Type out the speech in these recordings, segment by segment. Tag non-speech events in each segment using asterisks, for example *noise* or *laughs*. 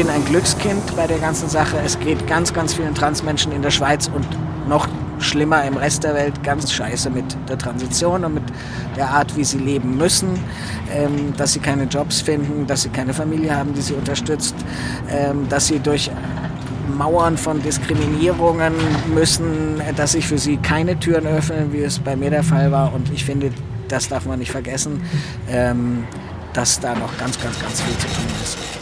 bin ein Glückskind bei der ganzen Sache. Es geht ganz, ganz vielen Transmenschen in der Schweiz und noch schlimmer im Rest der Welt ganz scheiße mit der Transition und mit der Art, wie sie leben müssen, ähm, dass sie keine Jobs finden, dass sie keine Familie haben, die sie unterstützt, ähm, dass sie durch Mauern von Diskriminierungen müssen, dass sich für sie keine Türen öffnen, wie es bei mir der Fall war. Und ich finde, das darf man nicht vergessen, ähm, dass da noch ganz, ganz, ganz viel zu tun ist.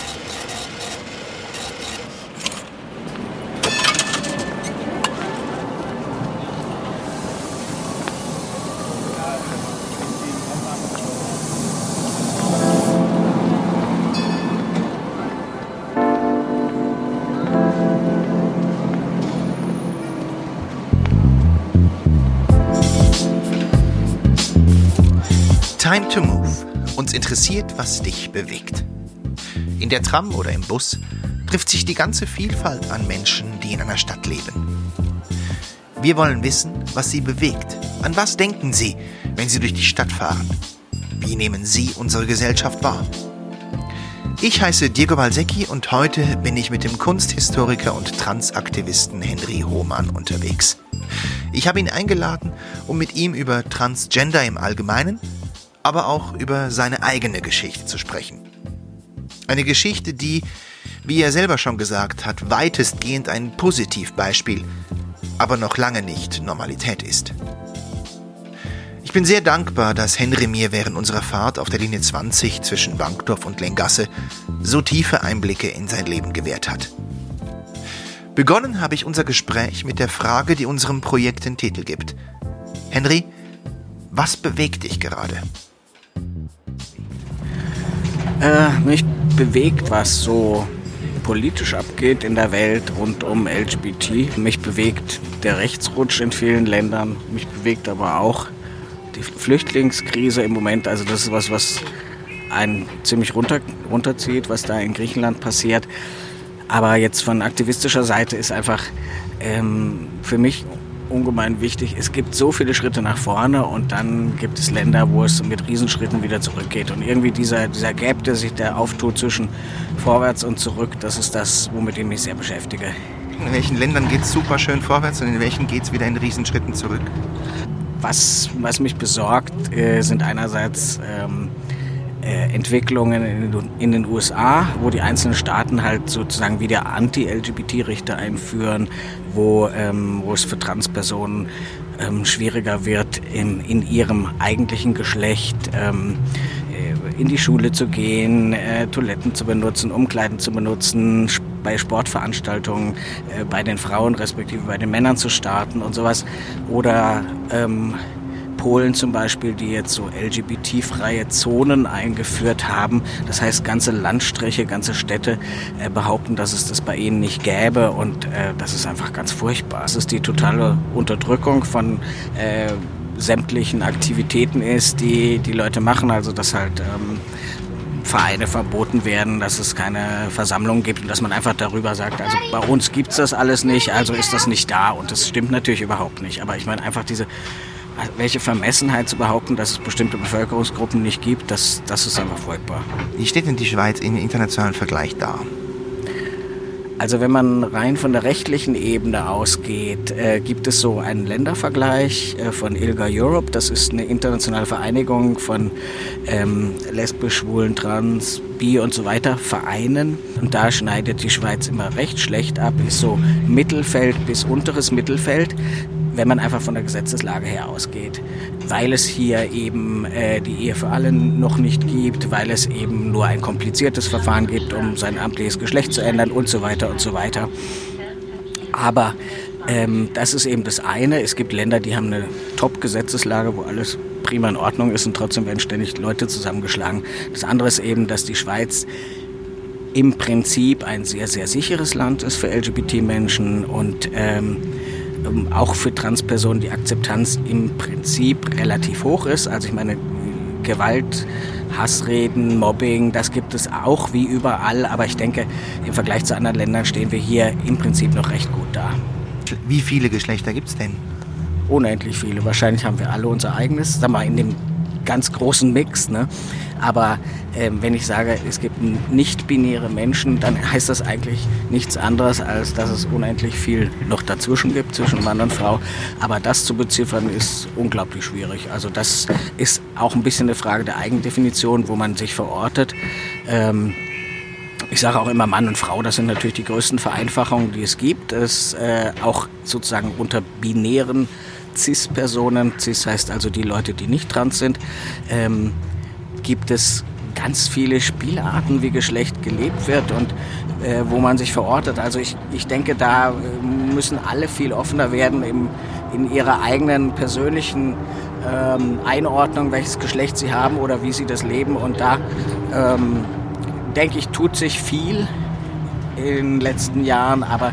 Interessiert, was dich bewegt. In der Tram oder im Bus trifft sich die ganze Vielfalt an Menschen, die in einer Stadt leben. Wir wollen wissen, was sie bewegt. An was denken sie, wenn sie durch die Stadt fahren? Wie nehmen sie unsere Gesellschaft wahr? Ich heiße Diego Balsecchi und heute bin ich mit dem Kunsthistoriker und Transaktivisten Henry Hohmann unterwegs. Ich habe ihn eingeladen, um mit ihm über Transgender im Allgemeinen aber auch über seine eigene Geschichte zu sprechen. Eine Geschichte, die, wie er selber schon gesagt hat, weitestgehend ein Positivbeispiel, aber noch lange nicht Normalität ist. Ich bin sehr dankbar, dass Henry mir während unserer Fahrt auf der Linie 20 zwischen Bankdorf und Lengasse so tiefe Einblicke in sein Leben gewährt hat. Begonnen habe ich unser Gespräch mit der Frage, die unserem Projekt den Titel gibt. Henry, was bewegt dich gerade? Äh, mich bewegt, was so politisch abgeht in der Welt rund um LGBT. Mich bewegt der Rechtsrutsch in vielen Ländern. Mich bewegt aber auch die Flüchtlingskrise im Moment. Also das ist was, was einen ziemlich runter, runterzieht, was da in Griechenland passiert. Aber jetzt von aktivistischer Seite ist einfach ähm, für mich ungemein wichtig. Es gibt so viele Schritte nach vorne und dann gibt es Länder, wo es mit Riesenschritten wieder zurückgeht. Und irgendwie dieser, dieser Gap, der sich da auftut zwischen vorwärts und zurück, das ist das, womit ich mich sehr beschäftige. In welchen Ländern geht es super schön vorwärts und in welchen geht es wieder in Riesenschritten zurück? Was, was mich besorgt, äh, sind einerseits ähm, äh, Entwicklungen in, in, den USA, wo die einzelnen Staaten halt sozusagen wieder Anti-LGBT-Richter einführen, wo, ähm, wo es für Transpersonen ähm, schwieriger wird, in, in ihrem eigentlichen Geschlecht ähm, äh, in die Schule zu gehen, äh, Toiletten zu benutzen, Umkleiden zu benutzen, bei Sportveranstaltungen äh, bei den Frauen respektive bei den Männern zu starten und sowas. Oder ähm, Polen zum Beispiel, die jetzt so LGBT-freie Zonen eingeführt haben. Das heißt, ganze Landstriche, ganze Städte äh, behaupten, dass es das bei ihnen nicht gäbe und äh, das ist einfach ganz furchtbar. Es ist die totale Unterdrückung von äh, sämtlichen Aktivitäten ist, die die Leute machen. Also dass halt ähm, Vereine verboten werden, dass es keine Versammlungen gibt und dass man einfach darüber sagt, also bei uns gibt es das alles nicht, also ist das nicht da. Und das stimmt natürlich überhaupt nicht. Aber ich meine einfach diese welche Vermessenheit zu behaupten, dass es bestimmte Bevölkerungsgruppen nicht gibt, das, das ist einfach furchtbar. Wie steht denn die Schweiz im internationalen Vergleich da? Also wenn man rein von der rechtlichen Ebene ausgeht, äh, gibt es so einen Ländervergleich äh, von ILGA Europe. Das ist eine internationale Vereinigung von ähm, lesbisch, schwulen, trans, bi und so weiter Vereinen. Und da schneidet die Schweiz immer recht schlecht ab, ist so Mittelfeld bis unteres Mittelfeld wenn man einfach von der Gesetzeslage her ausgeht. Weil es hier eben äh, die Ehe für alle noch nicht gibt, weil es eben nur ein kompliziertes Verfahren gibt, um sein amtliches Geschlecht zu ändern und so weiter und so weiter. Aber ähm, das ist eben das eine. Es gibt Länder, die haben eine Top-Gesetzeslage, wo alles prima in Ordnung ist und trotzdem werden ständig Leute zusammengeschlagen. Das andere ist eben, dass die Schweiz im Prinzip ein sehr, sehr sicheres Land ist für LGBT-Menschen und ähm, ähm, auch für Transpersonen die Akzeptanz im Prinzip relativ hoch ist. Also ich meine, Gewalt, Hassreden, Mobbing, das gibt es auch wie überall. Aber ich denke, im Vergleich zu anderen Ländern stehen wir hier im Prinzip noch recht gut da. Wie viele Geschlechter gibt es denn? Unendlich viele. Wahrscheinlich haben wir alle unser eigenes. Sag mal, in dem ganz großen Mix. Ne? Aber ähm, wenn ich sage, es gibt nicht-binäre Menschen, dann *laughs* heißt das eigentlich nichts anderes, als dass es unendlich viel noch dazwischen gibt, zwischen Mann und Frau. Aber das zu beziffern ist unglaublich schwierig. Also das ist auch ein bisschen eine Frage der Eigendefinition, wo man sich verortet. Ähm, ich sage auch immer Mann und Frau, das sind natürlich die größten Vereinfachungen, die es gibt. Es äh, auch sozusagen unter binären CIS-Personen, CIS heißt also die Leute, die nicht trans sind, ähm, gibt es ganz viele Spielarten, wie Geschlecht gelebt wird und äh, wo man sich verortet. Also ich, ich denke, da äh, müssen alle viel offener werden im, in ihrer eigenen persönlichen ähm, Einordnung, welches Geschlecht sie haben oder wie sie das leben. Und da ähm, denke ich, tut sich viel in den letzten Jahren, aber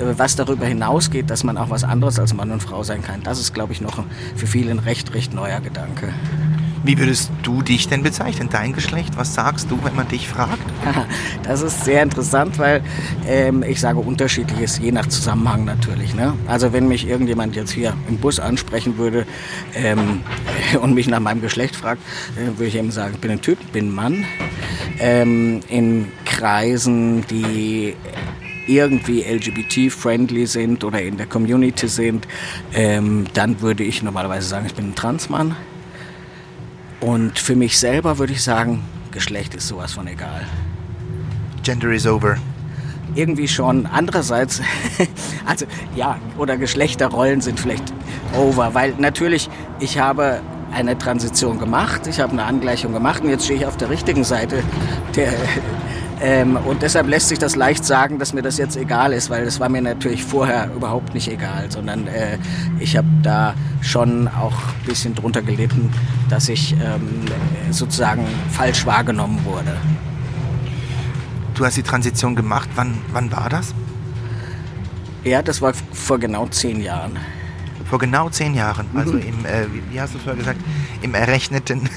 was darüber hinausgeht, dass man auch was anderes als Mann und Frau sein kann, das ist, glaube ich, noch für viele ein recht, recht neuer Gedanke. Wie würdest du dich denn bezeichnen, dein Geschlecht? Was sagst du, wenn man dich fragt? *laughs* Das ist sehr interessant, weil ähm, ich sage unterschiedliches, je nach Zusammenhang natürlich. Ne? Also wenn mich irgendjemand jetzt hier im Bus ansprechen würde ähm, *laughs* und mich nach meinem Geschlecht fragt, äh, würde ich eben sagen, ich bin ein Typ, bin ein Mann. Ähm, in Kreisen, die irgendwie LGBT-friendly sind oder in der Community sind, ähm, dann würde ich normalerweise sagen, ich bin ein Transmann. Und für mich selber würde ich sagen, Geschlecht ist sowas von egal. Gender is over. Irgendwie schon. Andererseits, *laughs* also ja, oder Geschlechterrollen sind vielleicht over, weil natürlich, ich habe eine Transition gemacht, ich habe eine Angleichung gemacht und jetzt stehe ich auf der richtigen Seite der, ähm, und deshalb lässt sich das leicht sagen, dass mir das jetzt egal ist, weil das war mir natürlich vorher überhaupt nicht egal, sondern äh, ich habe da schon auch ein bisschen drunter gelitten, dass ich ähm, sozusagen falsch wahrgenommen wurde. Du hast die Transition gemacht. Wann, wann war das? Ja, das war vor genau zehn Jahren. Vor genau zehn Jahren, also mhm. im, äh, wie hast du vorher gesagt, im errechneten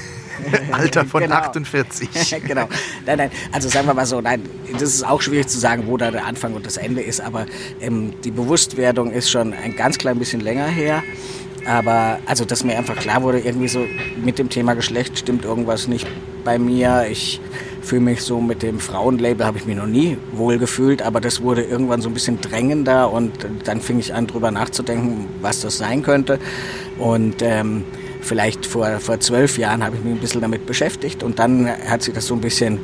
*laughs* Alter von genau. 48. *laughs* genau. Nein, nein, also sagen wir mal so, nein, das ist auch schwierig zu sagen, wo da der Anfang und das Ende ist, aber ähm, die Bewusstwerdung ist schon ein ganz klein bisschen länger her. Aber also, dass mir einfach klar wurde, irgendwie so mit dem Thema Geschlecht stimmt irgendwas nicht bei mir. Ich fühle mich so mit dem Frauenlabel, habe ich mich noch nie wohl gefühlt, aber das wurde irgendwann so ein bisschen drängender und dann fing ich an, drüber nachzudenken, was das sein könnte. Und ähm, vielleicht vor, vor zwölf Jahren habe ich mich ein bisschen damit beschäftigt und dann hat sich das so ein bisschen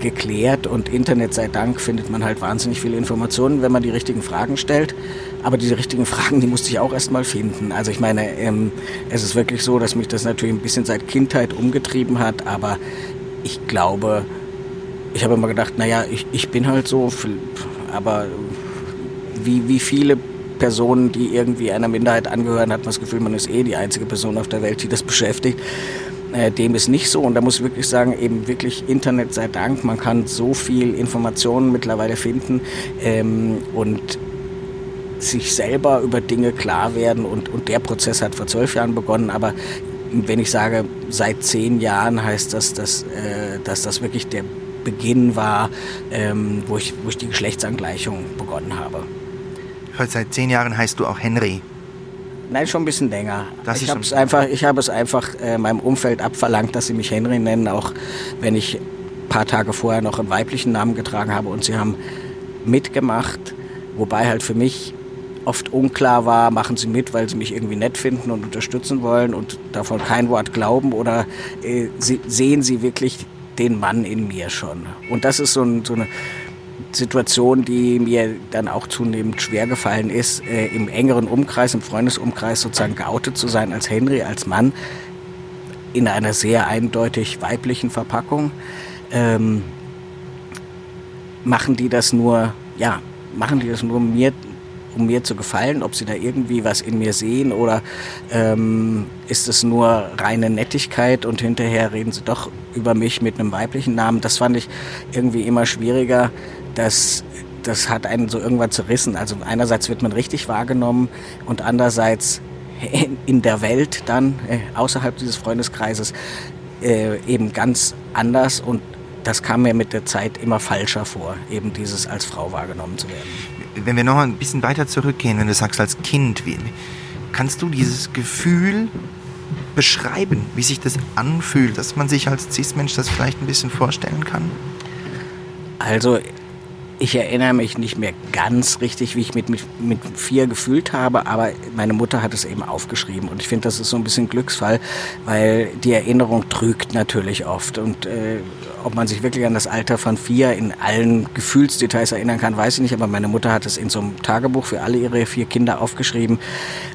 geklärt und Internet sei Dank findet man halt wahnsinnig viele Informationen, wenn man die richtigen Fragen stellt. Aber diese richtigen *laughs* Fragen, die musste ich auch erst mal finden. Also ich meine, ähm, es ist wirklich so, dass mich das natürlich ein bisschen seit Kindheit umgetrieben hat, aber ich glaube, ich habe immer gedacht, naja, ich, ich bin halt so, aber wie, wie viele Personen, die irgendwie einer Minderheit angehören, hat man das Gefühl, man ist eh die einzige Person auf der Welt, die das beschäftigt. Äh, dem ist nicht so und da muss ich wirklich sagen, eben wirklich Internet sei Dank, man kann so viel Informationen mittlerweile finden ähm, und sich selber über Dinge klar werden und, und der Prozess hat vor zwölf Jahren begonnen, aber wenn ich sage, seit zehn Jahren heißt das, dass, äh, dass das wirklich der Beginn war, ähm, wo, ich, wo ich die Geschlechtsangleichung begonnen habe. Seit zehn Jahren heißt du auch Henry. Nein, schon ein bisschen länger. Das ich habe es einfach, ich habe es einfach äh, meinem Umfeld abverlangt, dass sie mich Henry nennen, auch wenn ich ein paar Tage vorher noch einen weiblichen Namen getragen habe und sie haben mitgemacht, wobei halt für mich oft unklar war, machen sie mit, weil sie mich irgendwie nett finden und unterstützen wollen und davon kein Wort glauben oder äh, sie, sehen sie wirklich den Mann in mir schon. Und das ist so, ein, so eine Situation, die mir dann auch zunehmend schwer gefallen ist, äh, im engeren Umkreis, im Freundesumkreis sozusagen geoutet zu sein als Henry, als Mann, in einer sehr eindeutig weiblichen Verpackung. Ähm, machen die das nur, ja, machen die das nur mir, um mir zu gefallen, ob sie da irgendwie was in mir sehen oder ähm, ist es nur reine Nettigkeit und hinterher reden sie doch über mich mit einem weiblichen Namen. Das fand ich irgendwie immer schwieriger das, das hat einen so irgendwann zerrissen. Also einerseits wird man richtig wahrgenommen und andererseits in der Welt dann, äh, außerhalb dieses Freundeskreises, äh, eben ganz anders und das kam mir mit der Zeit immer falscher vor, eben dieses als Frau wahrgenommen zu werden. Wenn wir noch ein bisschen weiter zurückgehen, wenn du sagst als Kind, kannst du dieses Gefühl beschreiben, wie sich das anfühlt, dass man sich als Cis-Mensch das vielleicht ein bisschen vorstellen kann? Also ich erinnere mich nicht mehr ganz richtig, wie ich mit, mit, mit vier gefühlt habe, aber meine Mutter hat es eben aufgeschrieben. Und ich finde, das ist so ein bisschen Glücksfall, weil die Erinnerung trügt natürlich oft. Und äh, ob man sich wirklich an das Alter von vier in allen Gefühlsdetails erinnern kann, weiß ich nicht. Aber meine Mutter hat es in so einem Tagebuch für alle ihre vier Kinder aufgeschrieben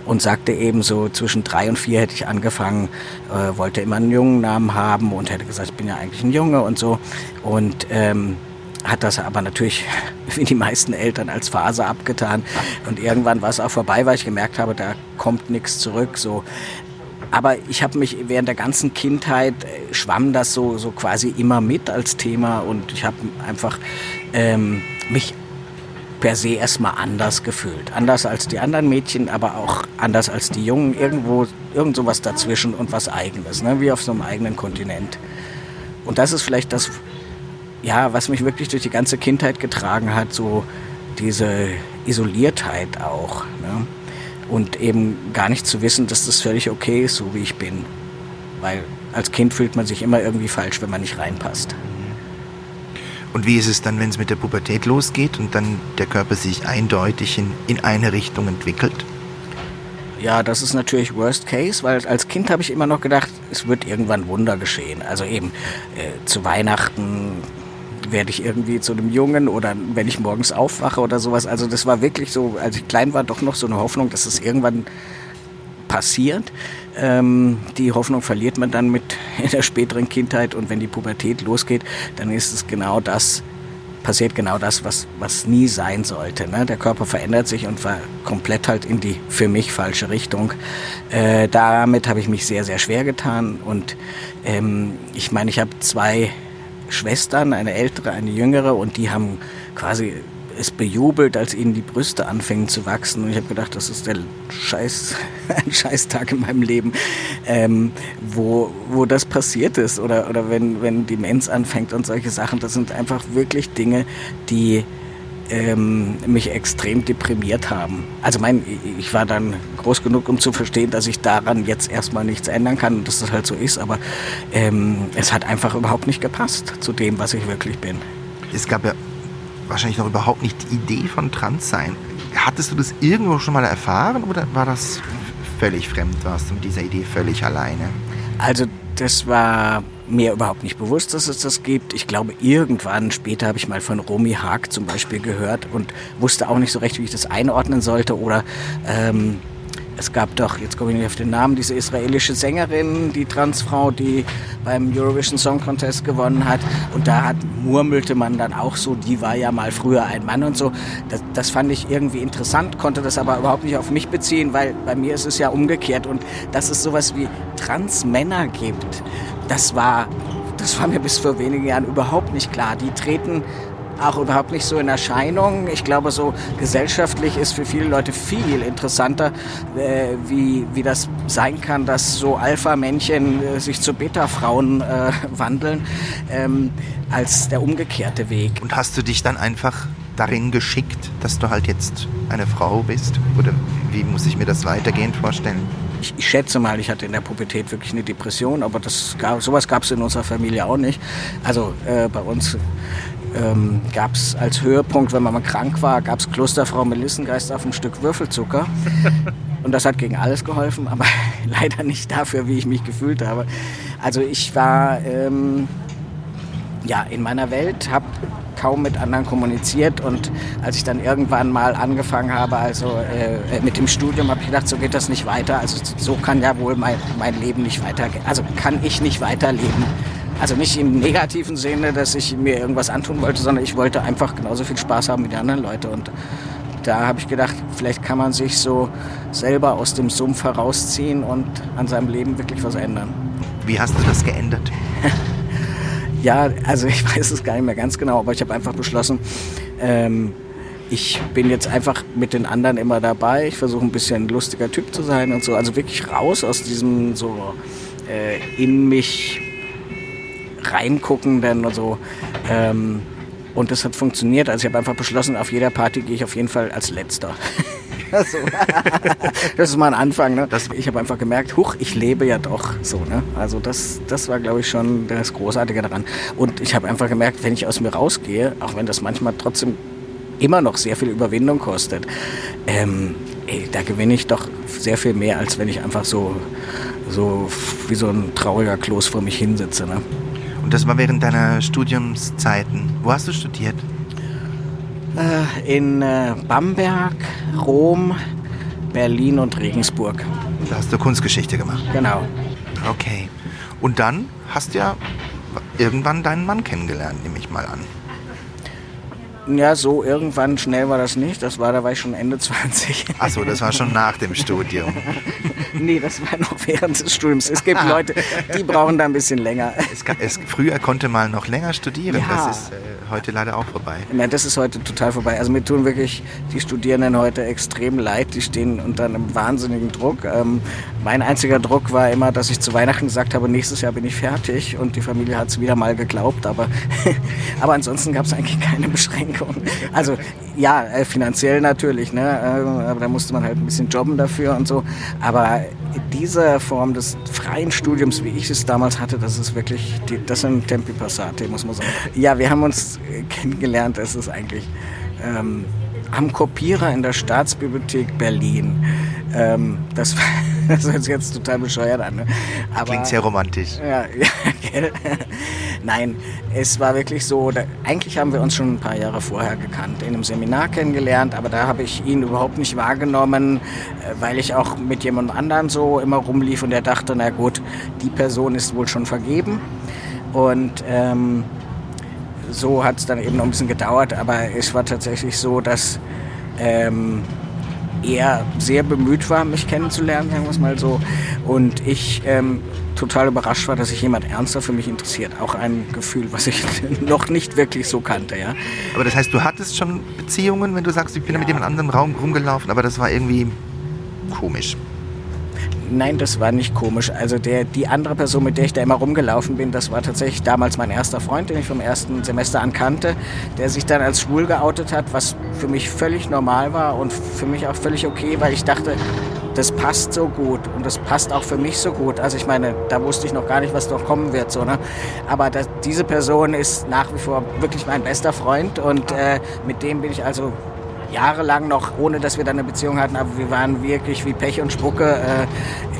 und sagte eben so, zwischen drei und vier hätte ich angefangen, äh, wollte immer einen jungen Namen haben und hätte gesagt, ich bin ja eigentlich ein Junge und so. Und ähm, hat das aber natürlich wie die meisten Eltern als Phase abgetan. Und irgendwann war es auch vorbei, weil ich gemerkt habe, da kommt nichts zurück. So. Aber ich habe mich während der ganzen Kindheit äh, schwamm das so, so quasi immer mit als Thema und ich habe einfach ähm, mich per se erstmal anders gefühlt. Anders als die anderen Mädchen, aber auch anders als die Jungen. Irgendwo, irgend sowas dazwischen und was Eigenes, ne? wie auf so einem eigenen Kontinent. Und das ist vielleicht das, ja, was mich wirklich durch die ganze Kindheit getragen hat, so diese Isoliertheit auch. Ne? Und eben gar nicht zu wissen, dass das völlig okay ist, so wie ich bin. Weil als Kind fühlt man sich immer irgendwie falsch, wenn man nicht reinpasst. Und wie ist es dann, wenn es mit der Pubertät losgeht und dann der Körper sich eindeutig in, in eine Richtung entwickelt? Ja, das ist natürlich Worst Case, weil als Kind habe ich immer noch gedacht, es wird irgendwann Wunder geschehen. Also eben äh, zu Weihnachten werde ich irgendwie zu einem Jungen oder wenn ich morgens aufwache oder sowas. Also das war wirklich so, als ich klein war, doch noch so eine Hoffnung, dass es irgendwann passiert. Ähm, die Hoffnung verliert man dann mit *laughs* in der späteren Kindheit und wenn die Pubertät losgeht, dann ist es genau das, passiert genau das, was, was nie sein sollte. Ne? Der Körper verändert sich und war komplett halt in die für mich falsche Richtung. Äh, damit habe ich mich sehr, sehr schwer getan und ähm, ich meine, ich habe zwei Schwestern, eine ältere, eine jüngere, und die haben quasi es bejubelt, als ihnen die Brüste anfingen zu wachsen. Und ich habe gedacht, das ist der Scheiß, *laughs* ein Scheißtag in meinem Leben, ähm, wo, wo das passiert ist. Oder, oder wenn, wenn Demenz anfängt und solche Sachen. Das sind einfach wirklich Dinge, die ähm, mich extrem deprimiert haben. Also mein, ich war dann groß genug, um zu verstehen, dass ich daran jetzt erstmal nichts ändern kann und dass das halt so ist, aber ähm, es hat einfach überhaupt nicht gepasst zu dem, was ich wirklich bin. Es gab ja wahrscheinlich noch überhaupt nicht die Idee von Transsein. Hattest du das irgendwo schon mal erfahren oder war das völlig fremd? Warst du mit dieser Idee völlig alleine? Also das war mir überhaupt nicht bewusst, dass es das gibt. Ich glaube, irgendwann später habe ich mal von Romy Haag zum Beispiel gehört und wusste auch nicht so recht, wie ich das einordnen sollte. Oder ähm, es gab doch, jetzt komme ich nicht auf den Namen, diese israelische Sängerin, die Transfrau, die beim Eurovision Song Contest gewonnen hat. Und da hat, murmelte man dann auch so, die war ja mal früher ein Mann und so. Das, das fand ich irgendwie interessant, konnte das aber überhaupt nicht auf mich beziehen, weil bei mir ist es ja umgekehrt. Und dass es sowas wie Transmänner gibt, das war, das war mir bis vor wenigen Jahren überhaupt nicht klar. Die treten auch überhaupt nicht so in Erscheinung. Ich glaube, so gesellschaftlich ist für viele Leute viel interessanter, äh, wie, wie das sein kann, dass so Alpha-Männchen äh, sich zu Beta-Frauen äh, *laughs* wandeln, ähm, als der umgekehrte Weg. Und hast du dich dann einfach darin geschickt, dass du halt jetzt eine Frau bist? Oder wie muss ich mir das weitergehend vorstellen? Ich, ich, schätze mal, ich hatte in der Pubertät wirklich eine Depression, aber das gab, sowas gab es in unserer Familie auch nicht. Also äh, bei uns ähm, gab es als Höhepunkt, wenn man mal krank war, gab es Klosterfrau Melissengeist auf ein Stück Würfelzucker. *laughs* Und das hat gegen alles geholfen, aber *laughs* leider nicht dafür, wie ich mich gefühlt habe. Also ich war ähm, ja in meiner Welt, habe kaum mit anderen kommuniziert und als ich dann irgendwann mal angefangen habe, also äh, mit dem Studium, habe ich gedacht, so geht das nicht weiter. Also so kann ja wohl mein, mein Leben nicht weitergehen. Also kann ich nicht weiterleben. Also nicht im negativen Sinne, dass ich mir irgendwas antun wollte, sondern ich wollte einfach genauso viel Spaß haben wie die anderen Leute. Und da habe ich gedacht, vielleicht kann man sich so selber aus dem Sumpf herausziehen und an seinem Leben wirklich was ändern. Wie hast du das geändert? *laughs* ja, also ich weiß es gar nicht mehr ganz genau, aber ich habe einfach beschlossen, ähm, ich bin jetzt einfach mit den anderen immer dabei. Ich versuche ein bisschen ein lustiger Typ zu sein und so. Also wirklich raus aus diesem so äh, in mich reingucken denn und so. Ähm, und das hat funktioniert. Also ich habe einfach beschlossen, auf jeder Party gehe ich auf jeden Fall als Letzter. *laughs* so. *laughs* das ist mal ein Anfang. Ne? ich habe einfach gemerkt, huch, ich lebe ja doch so. Ne? Also das, das war, glaube ich, schon das Großartige daran. Und ich habe einfach gemerkt, wenn ich aus mir rausgehe, auch wenn das manchmal trotzdem immer noch sehr viel Überwindung kostet, ähm, ey, da gewinne ich doch sehr viel mehr, als wenn ich einfach so, so wie so ein trauriger Kloß vor mich hinsitze. Ne? Und das war während deiner Studiumszeiten. Wo hast du studiert? Äh, in äh, Bamberg, Rom, Berlin und Regensburg. Da hast du Kunstgeschichte gemacht. Genau. Okay. Und dann hast du ja irgendwann deinen Mann kennengelernt, nehme ich mal an. Ja, so irgendwann schnell war das nicht. Das war, da war ich schon Ende *laughs* 20. Achso, das war schon nach dem Studium. *laughs* nee, das war noch während des Studiums. Es gibt Leute, die brauchen da ein bisschen länger. Es, es, früher konnte man noch länger studieren. Ja. Das ist äh, heute leider auch vorbei. Nein, das ist heute total vorbei. Also mir tun wirklich die Studierenden heute extrem leid. Die stehen unter einem wahnsinnigen Druck. Ähm, mein einziger Druck war immer, dass ich zu Weihnachten gesagt habe, nächstes Jahr bin ich fertig. Und die Familie hat es wieder mal geglaubt. Aber, *laughs* aber ansonsten gab es eigentlich keine Beschränkung. Also ja, äh, finanziell natürlich. Ne? Äh, aber da musste man halt ein bisschen jobben dafür und so. Aber diese Form des freien Studiums, wie ich es damals hatte, das ist wirklich, die, das sind Tempi Passate, muss man sagen. Ja, wir haben uns kennengelernt, das ist eigentlich ähm, am Kopierer in der Staatsbibliothek Berlin. Ähm, das, *laughs* *laughs* das hört sich jetzt total bescheuert an. Ne? Aber, Klingt sehr romantisch. Ja, *laughs* ja Nein, es war wirklich so, da, eigentlich haben wir uns schon ein paar Jahre vorher gekannt, in einem Seminar kennengelernt, aber da habe ich ihn überhaupt nicht wahrgenommen, äh, weil ich auch mit jemand anderem so immer rumlief und er dachte, na gut, die Person ist wohl schon vergeben. Und ähm, so hat es dann eben noch ein bisschen gedauert, aber es war tatsächlich so, dass ähm, er sehr bemüht war, mich kennenzulernen, sagen wir es mal so. Und ich ähm, total überrascht war, dass sich jemand ernster für mich interessiert. Auch ein Gefühl, was ich *laughs* noch nicht wirklich so kannte, ja. Aber das heißt, du hattest schon Beziehungen, wenn du sagst, ich bin ja. mit jemand anderem Raum rumgelaufen, aber das war irgendwie komisch. Nein, das war nicht komisch. Also der, die andere Person, mit der ich da immer rumgelaufen bin, das war tatsächlich damals mein erster Freund, den ich vom ersten Semester an kannte, der sich dann als schwul geoutet hat, was für mich völlig normal war und für mich auch völlig okay, weil ich dachte, das passt so gut und das passt auch für mich so gut. Also ich meine, da wusste ich noch gar nicht, was noch kommen wird, so ne. Aber das, diese Person ist nach wie vor wirklich mein bester Freund und äh, mit dem bin ich also jahrelang noch, ohne dass wir dann eine Beziehung hatten, aber wir waren wirklich wie Pech und Spucke äh,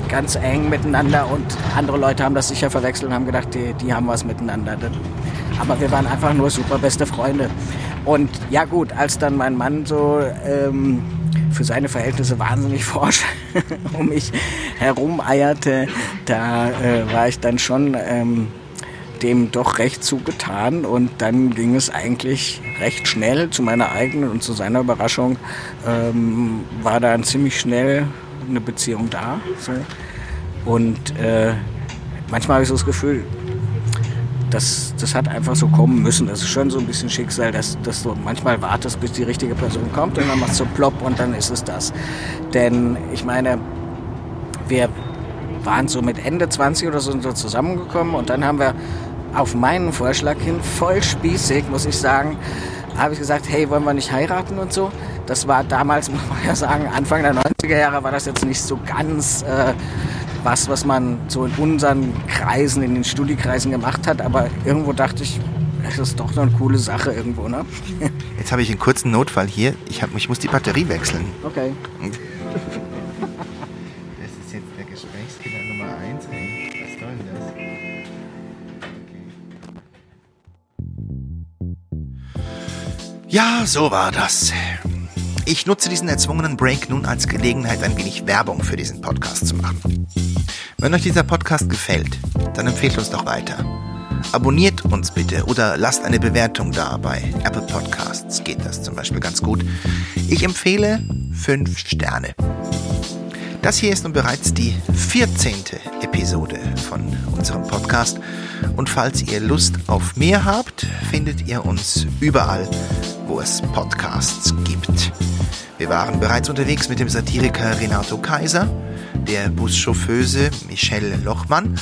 ganz eng miteinander und andere Leute haben das sicher verwechselt und haben gedacht, die, die haben was miteinander. Aber wir waren einfach nur super beste Freunde. Und ja gut, als dann mein Mann so ähm, für seine Verhältnisse wahnsinnig *laughs* forsch um mich herum eierte, da äh, war ich dann schon... Ähm, dem doch recht zugetan und dann ging es eigentlich recht schnell zu meiner eigenen und zu seiner Überraschung ähm, war dann ziemlich schnell eine Beziehung da. So. Und äh, manchmal habe ich so das Gefühl, das, das hat einfach so kommen müssen. Das ist schon so ein bisschen Schicksal, dass, dass du manchmal wartest, bis die richtige Person kommt und dann machst du plopp und dann ist es das. Denn ich meine, wir waren so mit Ende 20 oder so zusammengekommen und dann haben wir auf meinen Vorschlag hin, voll spießig, muss ich sagen, habe ich gesagt, hey, wollen wir nicht heiraten und so. Das war damals, *laughs* muss man ja sagen, Anfang der 90er Jahre war das jetzt nicht so ganz äh, was, was man so in unseren Kreisen, in den Studiekreisen gemacht hat. Aber irgendwo dachte ich, das ist doch eine coole Sache irgendwo, ne? *laughs* Jetzt habe ich einen kurzen Notfall hier. Ich, hab, ich muss die Batterie wechseln. Okay. Ja, so war das. Ich nutze diesen erzwungenen Break nun als Gelegenheit, ein wenig Werbung für diesen Podcast zu machen. Wenn euch dieser Podcast gefällt, dann empfehlt uns doch weiter. Abonniert uns bitte oder lasst eine Bewertung da. Bei Apple Podcasts geht das zum Beispiel ganz gut. Ich empfehle fünf Sterne. Das hier ist nun bereits die 14. Episode von unserem Podcast. Und falls ihr Lust auf mehr habt, findet ihr uns überall, wo es Podcasts gibt. Wir waren bereits unterwegs mit dem Satiriker Renato Kaiser, der Buschauffeuse Michelle Lochmann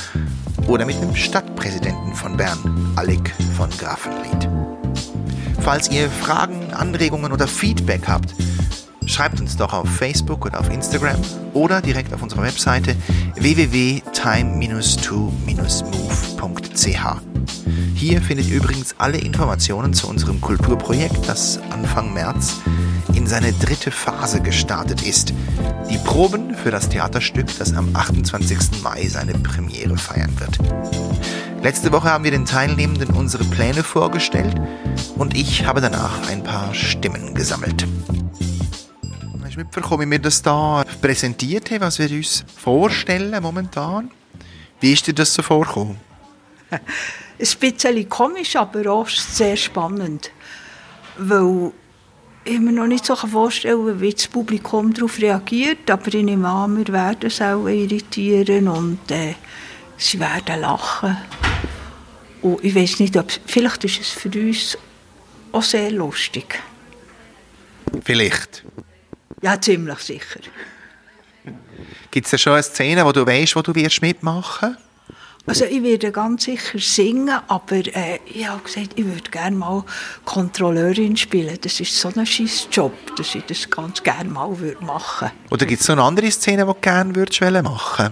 oder mit dem Stadtpräsidenten von Bern, Alec von Grafenried. Falls ihr Fragen, Anregungen oder Feedback habt, schreibt uns doch auf Facebook oder auf Instagram oder direkt auf unserer Webseite www.time-2-move.ch. Hier findet ihr übrigens alle Informationen zu unserem Kulturprojekt, das Anfang März in seine dritte Phase gestartet ist. Die Proben für das Theaterstück, das am 28. Mai seine Premiere feiern wird. Letzte Woche haben wir den Teilnehmenden unsere Pläne vorgestellt und ich habe danach ein paar Stimmen gesammelt. Mitbekommen, wie wir das da präsentiert haben, was wir uns vorstellen momentan? Wie ist dir das so vorgekommen? *laughs* ein bisschen komisch, aber auch sehr spannend. Weil ich mir noch nicht so vorstellen wie das Publikum darauf reagiert. Aber ich nehme an, wir werden es auch irritieren und äh, sie werden lachen. Und ich weiß nicht, ob vielleicht ist es für uns auch sehr lustig. Vielleicht. Ja, ziemlich sicher. Gibt es schon eine Szene, wo du weißt, wo du wirst mitmachen Also ich werde ganz sicher singen, aber äh, ich habe gesagt, ich würde gerne mal Kontrolleurin spielen. Das ist so ein scheiß Job, dass ich das ganz gerne mal würde machen Oder gibt es noch eine andere Szene, die du gerne würdest machen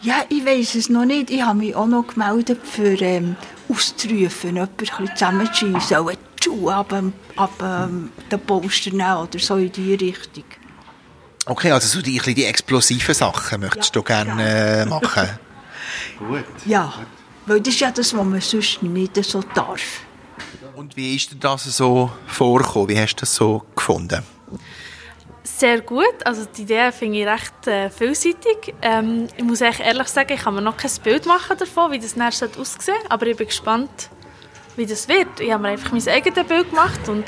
Ja, ich weiß es noch nicht. Ich habe mich auch noch gemeldet für ähm, auszurufen, jemanden ein auch die Schuhe ab, ab ähm, den Poster nehmen oder so in die Richtung. Okay, also so die, die explosiven Sachen möchtest Ja, du gerne ja. äh, machen? *laughs* Gut. Ja, weil das ist ja das, was man sonst nicht so darf. Und wie ist dir das so vorgekommen? Wie hast du das so gefunden? Sehr gut. Also die Idee finde ich recht äh, vielseitig. Ähm, ich muss echt ehrlich sagen, ich kann mir noch kein Bild machen davon, wie das nachher aussehen sollte. Aber ich bin gespannt, wie das wird. Ich habe mir einfach mein eigenes Bild gemacht und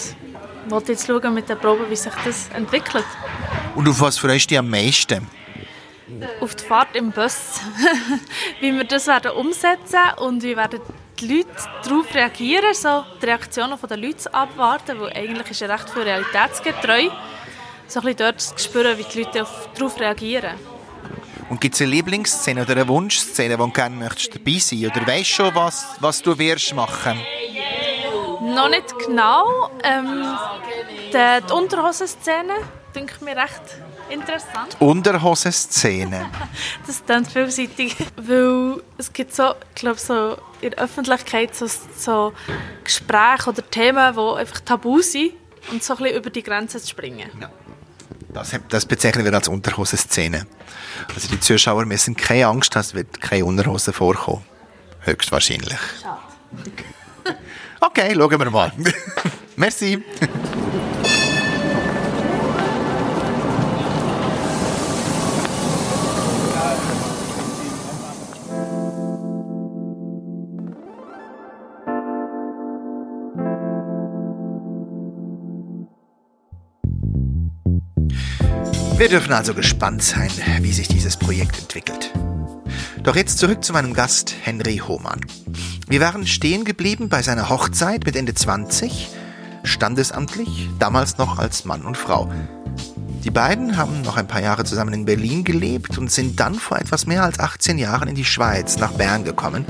wollte jetzt schauen mit der Probe, wie sich das entwickelt. Und auf was freust du dich am meisten? Auf die Fahrt im Bus. *laughs* wie wir das werden umsetzen und wie werden die Leute darauf reagieren, so die Reaktionen der Leute abwarten, weil eigentlich ist ja recht viel realitätsgetreu. So ein bisschen dort zu spüren, wie die Leute auf- darauf reagieren. Und gibt es eine Lieblingsszene oder eine Wunschszene, wo du gerne möchtest dabei sein Oder weißt schon, was, was du wirst machen? Noch nicht genau. Ähm, die, die Unterhosenszene denke mir recht interessant. Unterhosenszene. *laughs* Das klingt vielseitig, weil es gibt so, ich glaube, so in der Öffentlichkeit so, so Gespräche oder Themen, die einfach tabu sind und so ein bisschen über die Grenzen zu springen. Das, das bezeichnen wir als Unterhosenszene. Also die Zuschauer müssen keine Angst haben, es wird keine Unterhosen vorkommen. Höchstwahrscheinlich. Schade. Okay, schauen wir mal. *laughs* Merci. Wir dürfen also gespannt sein, wie sich dieses Projekt entwickelt. Doch jetzt zurück zu meinem Gast Henry Hohmann. Wir waren stehen geblieben bei seiner Hochzeit mit Ende 20, standesamtlich, damals noch als Mann und Frau. Die beiden haben noch ein paar Jahre zusammen in Berlin gelebt und sind dann vor etwas mehr als 18 Jahren in die Schweiz nach Bern gekommen,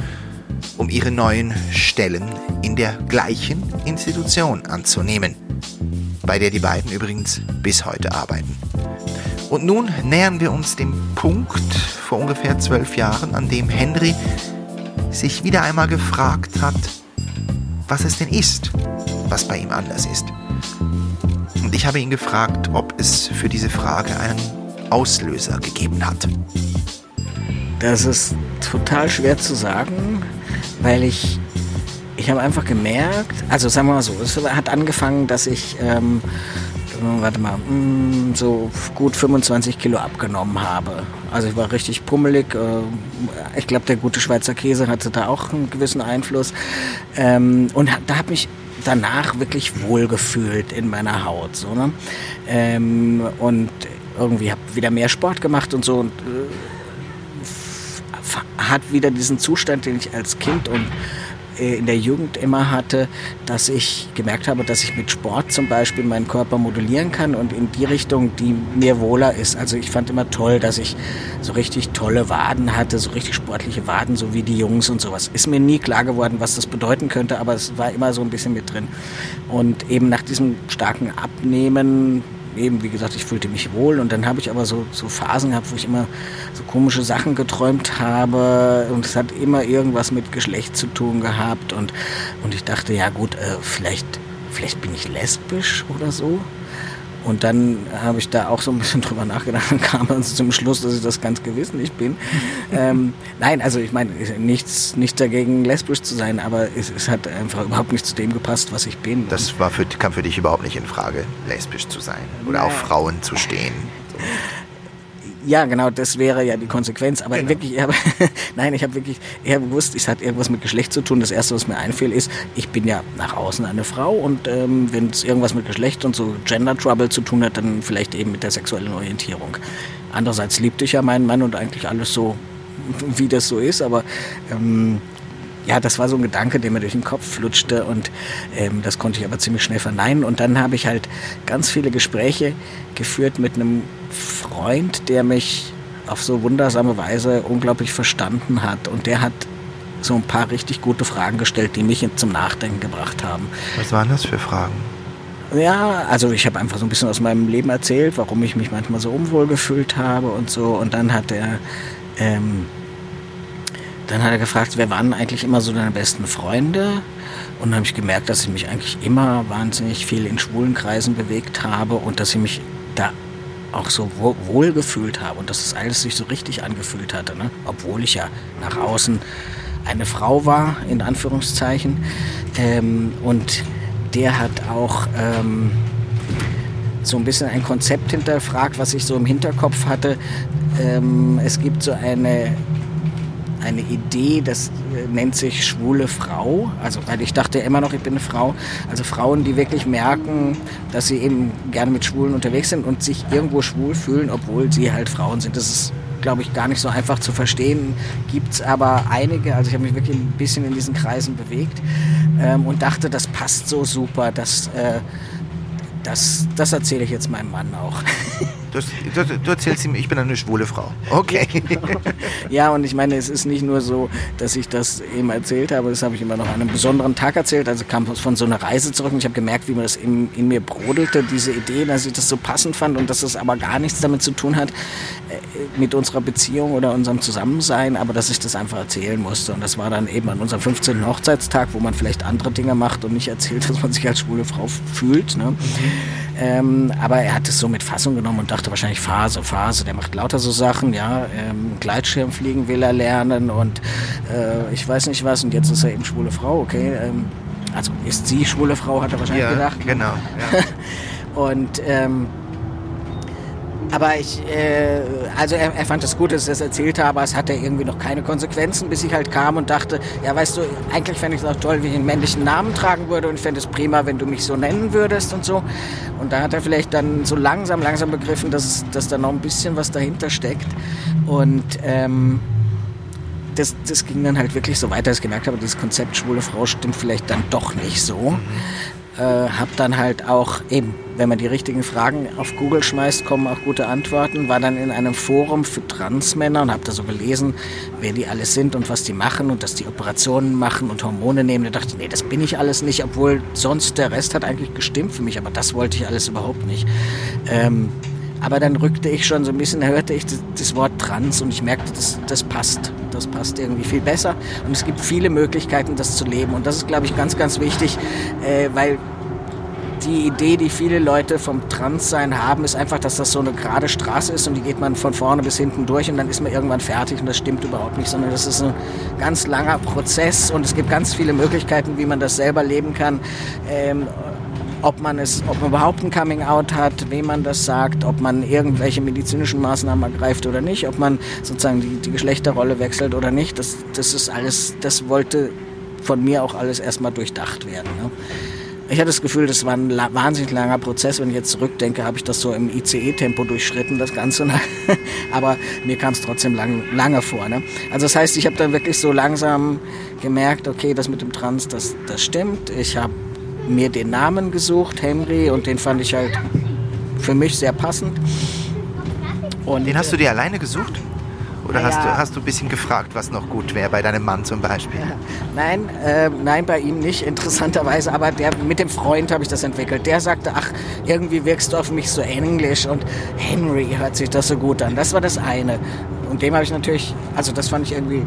um ihre neuen Stellen in der gleichen Institution anzunehmen, bei der die beiden übrigens bis heute arbeiten. Und nun nähern wir uns dem Punkt vor ungefähr zwölf Jahren, an dem Henry sich wieder einmal gefragt hat, was es denn ist, was bei ihm anders ist. Und ich habe ihn gefragt, ob es für diese Frage einen Auslöser gegeben hat. Das ist total schwer zu sagen, weil ich, ich habe einfach gemerkt, also sagen wir mal so, es hat angefangen, dass ich, ähm, warte mal, mm, so gut 25 Kilo abgenommen habe. Also ich war richtig pummelig. Äh, ich glaube, der gute Schweizer Käse hatte da auch einen gewissen Einfluss. Ähm, und da habe ich danach wirklich wohlgefühlt in meiner Haut. So, ne? ähm, und irgendwie habe wieder mehr Sport gemacht und so. Und, äh, hat wieder diesen Zustand, den ich als Kind und äh, in der Jugend immer hatte, dass ich gemerkt habe, dass ich mit Sport zum Beispiel meinen Körper modellieren kann und in die Richtung, die mir wohler ist. Also ich fand immer toll, dass ich so richtig tolle Waden hatte, so richtig sportliche Waden, so wie die Jungs und sowas. Ist mir nie klar geworden, was das bedeuten könnte, aber es war immer so ein bisschen mit drin. Und eben nach diesem starken Abnehmen eben, wie gesagt, ich fühlte mich wohl. Und dann habe ich aber so, so Phasen gehabt, wo ich immer so komische Sachen geträumt habe. Und es hat immer irgendwas mit Geschlecht zu tun gehabt. Und, und ich dachte, ja gut, äh, vielleicht, vielleicht bin ich lesbisch oder so. Und dann habe ich da auch so ein bisschen *laughs* drüber nachgedacht und kam dann zum Schluss, dass ich das ganz gewiss nicht bin. *laughs* ähm, nein, also ich meine, nichts, nichts dagegen, lesbisch zu sein, aber es, es, hat einfach überhaupt nicht zu dem gepasst, was ich bin. Das war für, kam für dich überhaupt nicht in Frage, lesbisch zu sein oder Nein. auf Frauen zu stehen. So. *laughs* Ja, genau, das wäre ja die Konsequenz. Aber genau. wirklich, ich hab, *laughs* nein, ich habe wirklich eher bewusst, es hat irgendwas mit Geschlecht zu tun. Das Erste, was mir einfiel, ist, ich bin ja nach außen eine Frau und ähm, wenn es irgendwas mit Geschlecht und so Gender Trouble zu tun hat, dann vielleicht eben mit der sexuellen Orientierung. Andererseits liebte ich ja meinen Mann und eigentlich alles so, *laughs* wie das so ist, aber ähm, ja, das war so ein Gedanke, der mir durch den Kopf flutschte und ähm, das konnte ich aber ziemlich schnell verneinen. Und dann habe ich halt ganz viele Gespräche geführt mit einem Freund, der mich auf so wundersame Weise unglaublich verstanden hat. Und der hat so ein paar richtig gute Fragen gestellt, die mich zum Nachdenken gebracht haben. Was waren das für Fragen? Ja, also ich habe einfach so ein bisschen aus meinem Leben erzählt, warum ich mich manchmal so unwohl gefühlt habe und so. Und dann hat er ähm, dann hat er gefragt, wer waren eigentlich immer so deine besten Freunde? Und dann habe ich gemerkt, dass ich mich eigentlich immer wahnsinnig viel in schwulen Kreisen bewegt habe und dass ich mich da auch so wohl gefühlt habe und dass das alles sich so richtig angefühlt hatte, ne? obwohl ich ja nach außen eine Frau war, in Anführungszeichen. Ähm, und der hat auch ähm, so ein bisschen ein Konzept hinterfragt, was ich so im Hinterkopf hatte. Ähm, es gibt so eine eine Idee, das äh, nennt sich schwule Frau. Also, weil ich dachte immer noch, ich bin eine Frau. Also Frauen, die wirklich merken, dass sie eben gerne mit Schwulen unterwegs sind und sich irgendwo schwul fühlen, obwohl sie halt Frauen sind. Das ist, glaube ich, gar nicht so einfach zu verstehen. Gibt es aber einige. Also ich habe mich wirklich ein bisschen in diesen Kreisen bewegt ähm, und dachte, das passt so super. Das, äh, das, das erzähle ich jetzt meinem Mann auch. *laughs* Du, du, du, erzählst ihm, ich bin eine schwule Frau. Okay. *laughs* Ja, und ich meine, es ist nicht nur so, dass ich das ihm erzählt habe, das habe ich immer noch an einem besonderen Tag erzählt. Also kam von so einer Reise zurück und ich habe gemerkt, wie mir das in, in, mir brodelte, diese Idee, dass ich das so passend fand und dass das aber gar nichts damit zu tun hat, äh, mit unserer Beziehung oder unserem Zusammensein, aber dass ich das einfach erzählen musste. Und das war dann eben an unserem 15. Hochzeitstag, wo man vielleicht andere Dinge macht und nicht erzählt, *laughs* dass man sich als schwule Frau fühlt. Ne? Mhm. Ähm, aber er hat es so mit Fassung genommen und dachte wahrscheinlich Phase, Phase. Der macht lauter so Sachen, ja. Ähm, Gleitschirmfliegen will er lernen und äh, ich weiß nicht was. Und jetzt ist er eben schwule Frau, okay. Ähm, also ist sie schwule Frau, hat er wahrscheinlich ja, gedacht. Ne? Genau. Ja. *laughs* und ähm, aber ich, äh, also er, er fand es gut, dass ich das erzählt habe, es hatte irgendwie noch keine Konsequenzen, bis ich halt kam und dachte, ja weißt du, eigentlich fände ich es auch toll, wenn ich einen männlichen Namen tragen würde und fände es prima, wenn du mich so nennen würdest und so. Und da hat er vielleicht dann so langsam, langsam begriffen, dass, dass da noch ein bisschen was dahinter steckt. Und ähm, das, das ging dann halt wirklich so weiter, dass ich gemerkt habe, dieses Konzept schwule Frau stimmt vielleicht dann doch nicht so. Äh, habe dann halt auch eben, wenn man die richtigen Fragen auf Google schmeißt, kommen auch gute Antworten. War dann in einem Forum für Transmänner und habe da so gelesen, wer die alles sind und was die machen und dass die Operationen machen und Hormone nehmen. Da dachte ich, nee, das bin ich alles nicht, obwohl sonst der Rest hat eigentlich gestimmt für mich, aber das wollte ich alles überhaupt nicht. Ähm, aber dann rückte ich schon so ein bisschen, hörte ich das, Wort Trans und ich merkte, das, das passt. Das passt irgendwie viel besser. Und es gibt viele Möglichkeiten, das zu leben. Und das ist, glaube ich, ganz, ganz wichtig, äh, weil die Idee, die viele Leute vom Transsein haben, ist einfach, dass das so eine gerade Straße ist und die geht man von vorne bis hinten durch und dann ist man irgendwann fertig und das stimmt überhaupt nicht, sondern das ist ein ganz langer Prozess und es gibt ganz viele Möglichkeiten, wie man das selber leben kann. Ähm, ob man es, ob man überhaupt ein Coming Out hat, wem man das sagt, ob man irgendwelche medizinischen Maßnahmen ergreift oder nicht, ob man sozusagen die, die Geschlechterrolle wechselt oder nicht, das, das ist alles, das wollte von mir auch alles erstmal durchdacht werden. Ne? ich hatte das Gefühl, das war ein wahnsinnig langer Prozess. Wenn ich jetzt zurückdenke, habe ich das so im ICE-Tempo durchschritten, das Ganze. *laughs* Aber mir kam es trotzdem lang, lange vor. Ne? Also das heißt, ich habe dann wirklich so langsam gemerkt, okay, das mit dem Trans, das, das stimmt. Ich habe mir den Namen gesucht, Henry, und den fand ich halt für mich sehr passend. Und den hast du dir alleine gesucht? Oder Ja. hast, du, hast du ein bisschen gefragt, was noch gut wäre bei deinem Mann zum Beispiel? Nein, äh, nein, bei ihm nicht, *laughs* interessanterweise, aber der, mit dem Freund habe ich das entwickelt. Der sagte, ach, irgendwie wirkst du auf mich so englisch und Henry hört sich das so gut an. Das war das eine. Und dem habe ich natürlich, also das fand ich irgendwie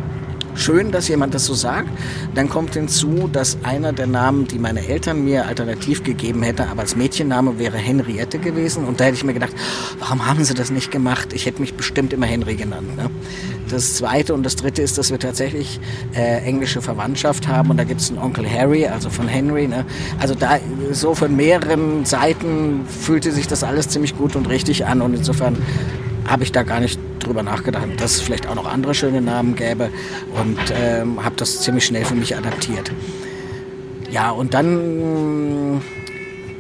schön, dass jemand das so sagt. Dann kommt hinzu, dass einer der Namen, die meine Eltern mir alternativ gegeben hätten, aber als Mädchenname wäre Henriette gewesen. Und da hätte ich mir gedacht, warum haben sie das nicht gemacht? Ich hätte mich bestimmt immer Henry genannt. Ne? Das zweite und das dritte ist, dass wir tatsächlich äh, englische Verwandtschaft haben und da gibt es einen Onkel Harry, also von Henry. Ne? Also da so von mehreren Seiten fühlte sich das alles ziemlich gut und richtig an und insofern habe ich da gar nicht drüber nachgedacht, dass es vielleicht auch noch andere schöne Namen gäbe und ähm, habe das ziemlich schnell für mich adaptiert. Ja, und dann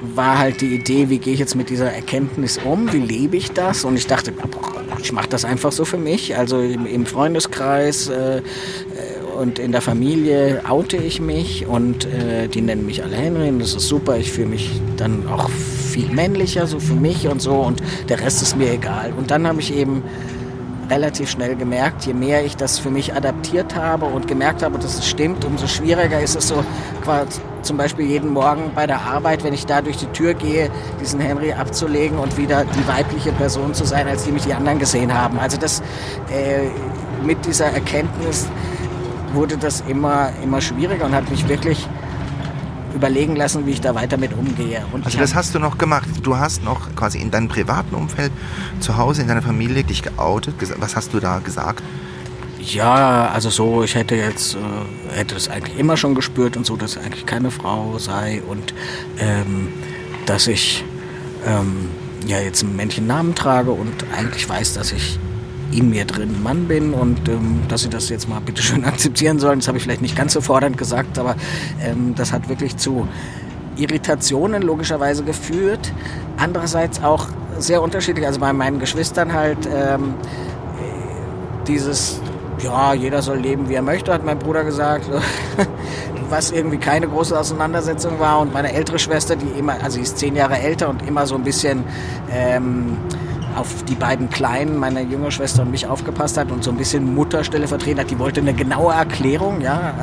war halt die Idee, wie gehe ich jetzt mit dieser Erkenntnis um, wie lebe ich das? Und ich dachte, ich mache das einfach so für mich. Also im, Freundeskreis äh, äh, und in der Familie oute ich mich und äh, die nennen mich alle Henry und das ist super. Ich fühle mich dann auch viel männlicher, so für mich und so und der Rest ist mir egal. Und dann habe ich eben relativ schnell gemerkt, je mehr ich das für mich adaptiert habe und gemerkt habe, dass es stimmt, umso schwieriger ist es so, quasi zum Beispiel jeden Morgen bei der Arbeit, wenn ich da durch die Tür gehe, diesen Henry abzulegen und wieder die weibliche Person zu sein, als die mich die anderen gesehen haben. Also das äh, mit dieser Erkenntnis wurde das immer, immer schwieriger und hat mich wirklich überlegen lassen, wie ich da weiter mit umgehe. Und Also das hast du noch gemacht. Du hast noch quasi in deinem privaten Umfeld, zu Hause in deiner Familie dich geoutet. Was hast du da gesagt? Ja, also so, ich hätte jetzt, äh, hätte das eigentlich immer schon gespürt und so, dass ich eigentlich keine Frau sei und ähm, dass ich ähm, ja jetzt einen Männchennamen trage und eigentlich weiß, dass ich in mir drin Mann bin und ähm, dass sie das jetzt mal bitte schön *laughs* akzeptieren sollen. Das habe ich vielleicht nicht ganz so fordernd gesagt, aber ähm, das hat wirklich zu Irritationen logischerweise geführt. Andererseits auch sehr unterschiedlich. Also bei meinen Geschwistern halt ähm, dieses, ja, jeder soll leben, wie er möchte, hat mein Bruder gesagt, *laughs* was irgendwie keine große Auseinandersetzung war. Und meine ältere Schwester, die immer, also sie ist zehn Jahre älter und immer so ein bisschen ähm, auf die beiden Kleinen, meine jüngere Schwester und mich aufgepasst hat und so ein bisschen Mutterstelle vertreten hat, die wollte eine genaue Erklärung, ja.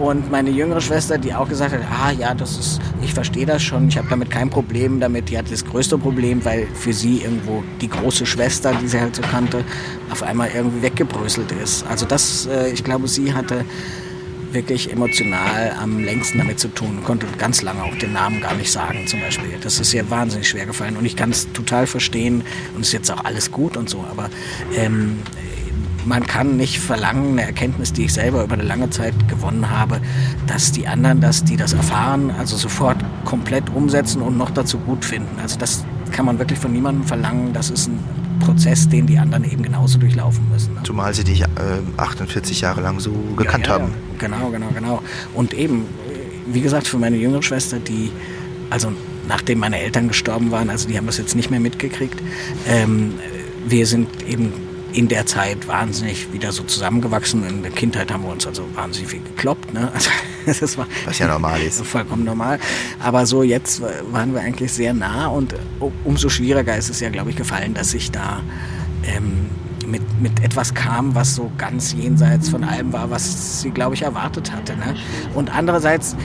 Und meine jüngere Schwester, die auch gesagt hat, ah ja, das ist, ich verstehe das schon, ich habe damit kein Problem damit, die hat das größte Problem, weil für sie irgendwo die große Schwester, die sie halt so kannte, auf einmal irgendwie weggebröselt ist. Also das, äh, ich glaube, sie hatte wirklich emotional am längsten damit zu tun. Konnte ganz lange auch den Namen gar nicht sagen zum Beispiel. Das ist ihr wahnsinnig schwer gefallen und ich kann es total verstehen und ist jetzt auch alles gut und so, aber ähm, man kann nicht verlangen, eine Erkenntnis, die ich selber über eine lange Zeit gewonnen habe, dass die anderen das, die das erfahren, also sofort komplett umsetzen und noch dazu gut finden. Also das kann man wirklich von niemandem verlangen. Das ist ein Prozess, den die anderen eben genauso durchlaufen müssen. Zumal sie dich äh, 48 Jahre lang so gekannt ja, ja, haben. Genau, genau, genau. Und eben, wie gesagt, für meine jüngere Schwester, die, also nachdem meine Eltern gestorben waren, also die haben das jetzt nicht mehr mitgekriegt, ähm, wir sind eben in der Zeit wahnsinnig wieder so zusammengewachsen. In der Kindheit haben wir uns also wahnsinnig viel gekloppt. Ne? Also, *laughs* das war Was ja normal ist. *laughs* vollkommen normal. Aber so jetzt waren wir eigentlich sehr nah und umso schwieriger ist es ja, glaube ich, gefallen, dass ich da ähm, mit, mit etwas kam, was so ganz jenseits von allem war, was sie, glaube ich, erwartet hatte. Ne? Und andererseits,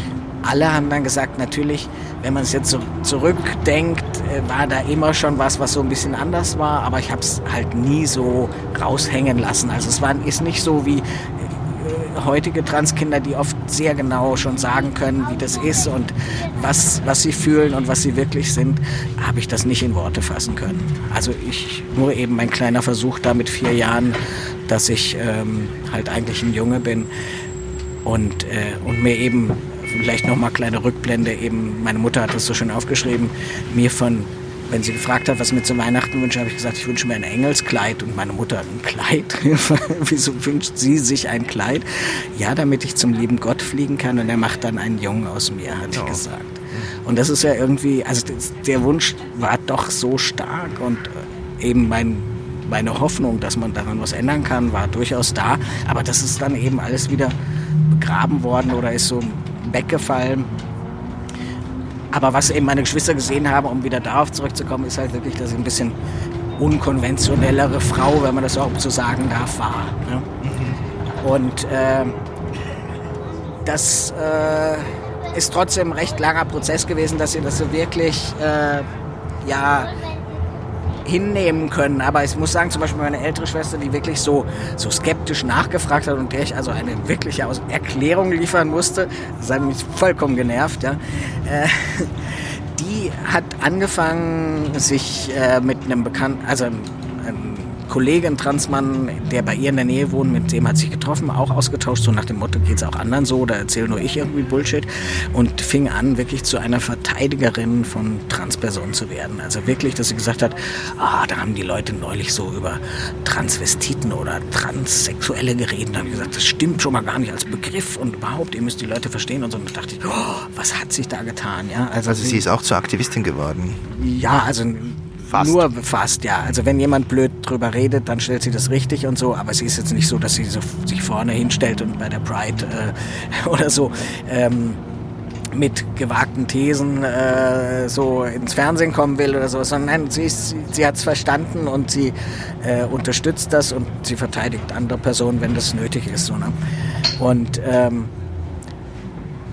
alle haben dann gesagt, natürlich, wenn man es jetzt so zurückdenkt, äh, war da immer schon was, was so ein bisschen anders war, aber ich habe es halt nie so raushängen lassen. Also es war, ist nicht so wie heutige Transkinder, die oft sehr genau schon sagen können, wie das ist und was, was sie fühlen und was sie wirklich sind, habe ich das nicht in Worte fassen können. Also ich, nur eben mein kleiner Versuch da mit vier Jahren, dass ich ähm, halt eigentlich ein Junge bin und, äh, und mir eben vielleicht nochmal kleine Rückblende eben, meine Mutter hat das so schön aufgeschrieben, mir von wenn sie gefragt hat, was ich mir zu Weihnachten wünsche, habe ich gesagt, ich wünsche mir ein Engelskleid und meine Mutter ein Kleid. *laughs* Wieso wünscht sie sich ein Kleid? Ja, damit ich zum lieben Gott fliegen kann und er macht dann einen Jungen aus mir, hat Ja. sie gesagt. Und das ist ja irgendwie, also der Wunsch war doch so stark und äh, eben mein, meine Hoffnung, dass man daran was ändern kann, war durchaus da. Aber das ist dann eben alles wieder begraben worden oder ist so weggefallen. Aber was eben meine Geschwister gesehen haben, um wieder darauf zurückzukommen, ist halt wirklich, dass ich ein bisschen unkonventionellere Frau, wenn man das auch so sagen darf, war. Ne? Mhm. Und äh, das äh, ist trotzdem ein recht langer Prozess gewesen, dass sie das so wirklich äh, ja, hinnehmen können. Aber ich muss sagen, zum Beispiel meine ältere Schwester, die wirklich so, so skeptisch nachgefragt hat und der ich also eine wirkliche Erklärung liefern musste, das hat mich vollkommen genervt, ja. Äh, *laughs* die hat angefangen, sich äh, mit einem Bekannten, also einem Kollege, ein Transmann, der bei ihr in der Nähe wohnt, mit dem hat sich getroffen, auch ausgetauscht, so nach dem Motto, geht es auch anderen so, da erzähle nur ich irgendwie Bullshit und fing an, wirklich zu einer Verteidigerin von Transpersonen zu werden. Also wirklich, dass sie gesagt hat, ah, da haben die Leute neulich so über Transvestiten oder Transsexuelle geredet. Da habe ich gesagt, das stimmt schon mal gar nicht als Begriff und überhaupt, ihr müsst die Leute verstehen und so. Und da dachte ich, oh, was hat sich da getan? Ja, also, also sie ist auch zur Aktivistin geworden. Ja, also Fast. Nur fast, ja. Also wenn jemand blöd drüber redet, dann stellt sie das richtig und so. Aber sie ist jetzt nicht so, dass sie so, sich vorne hinstellt und bei der Pride äh, *laughs* oder so ähm, mit gewagten Thesen äh, so ins Fernsehen kommen will oder so, sondern nein, sie, sie, sie hat es verstanden und sie äh, unterstützt das und sie verteidigt andere Personen, wenn das nötig ist. So, ne? Und ähm,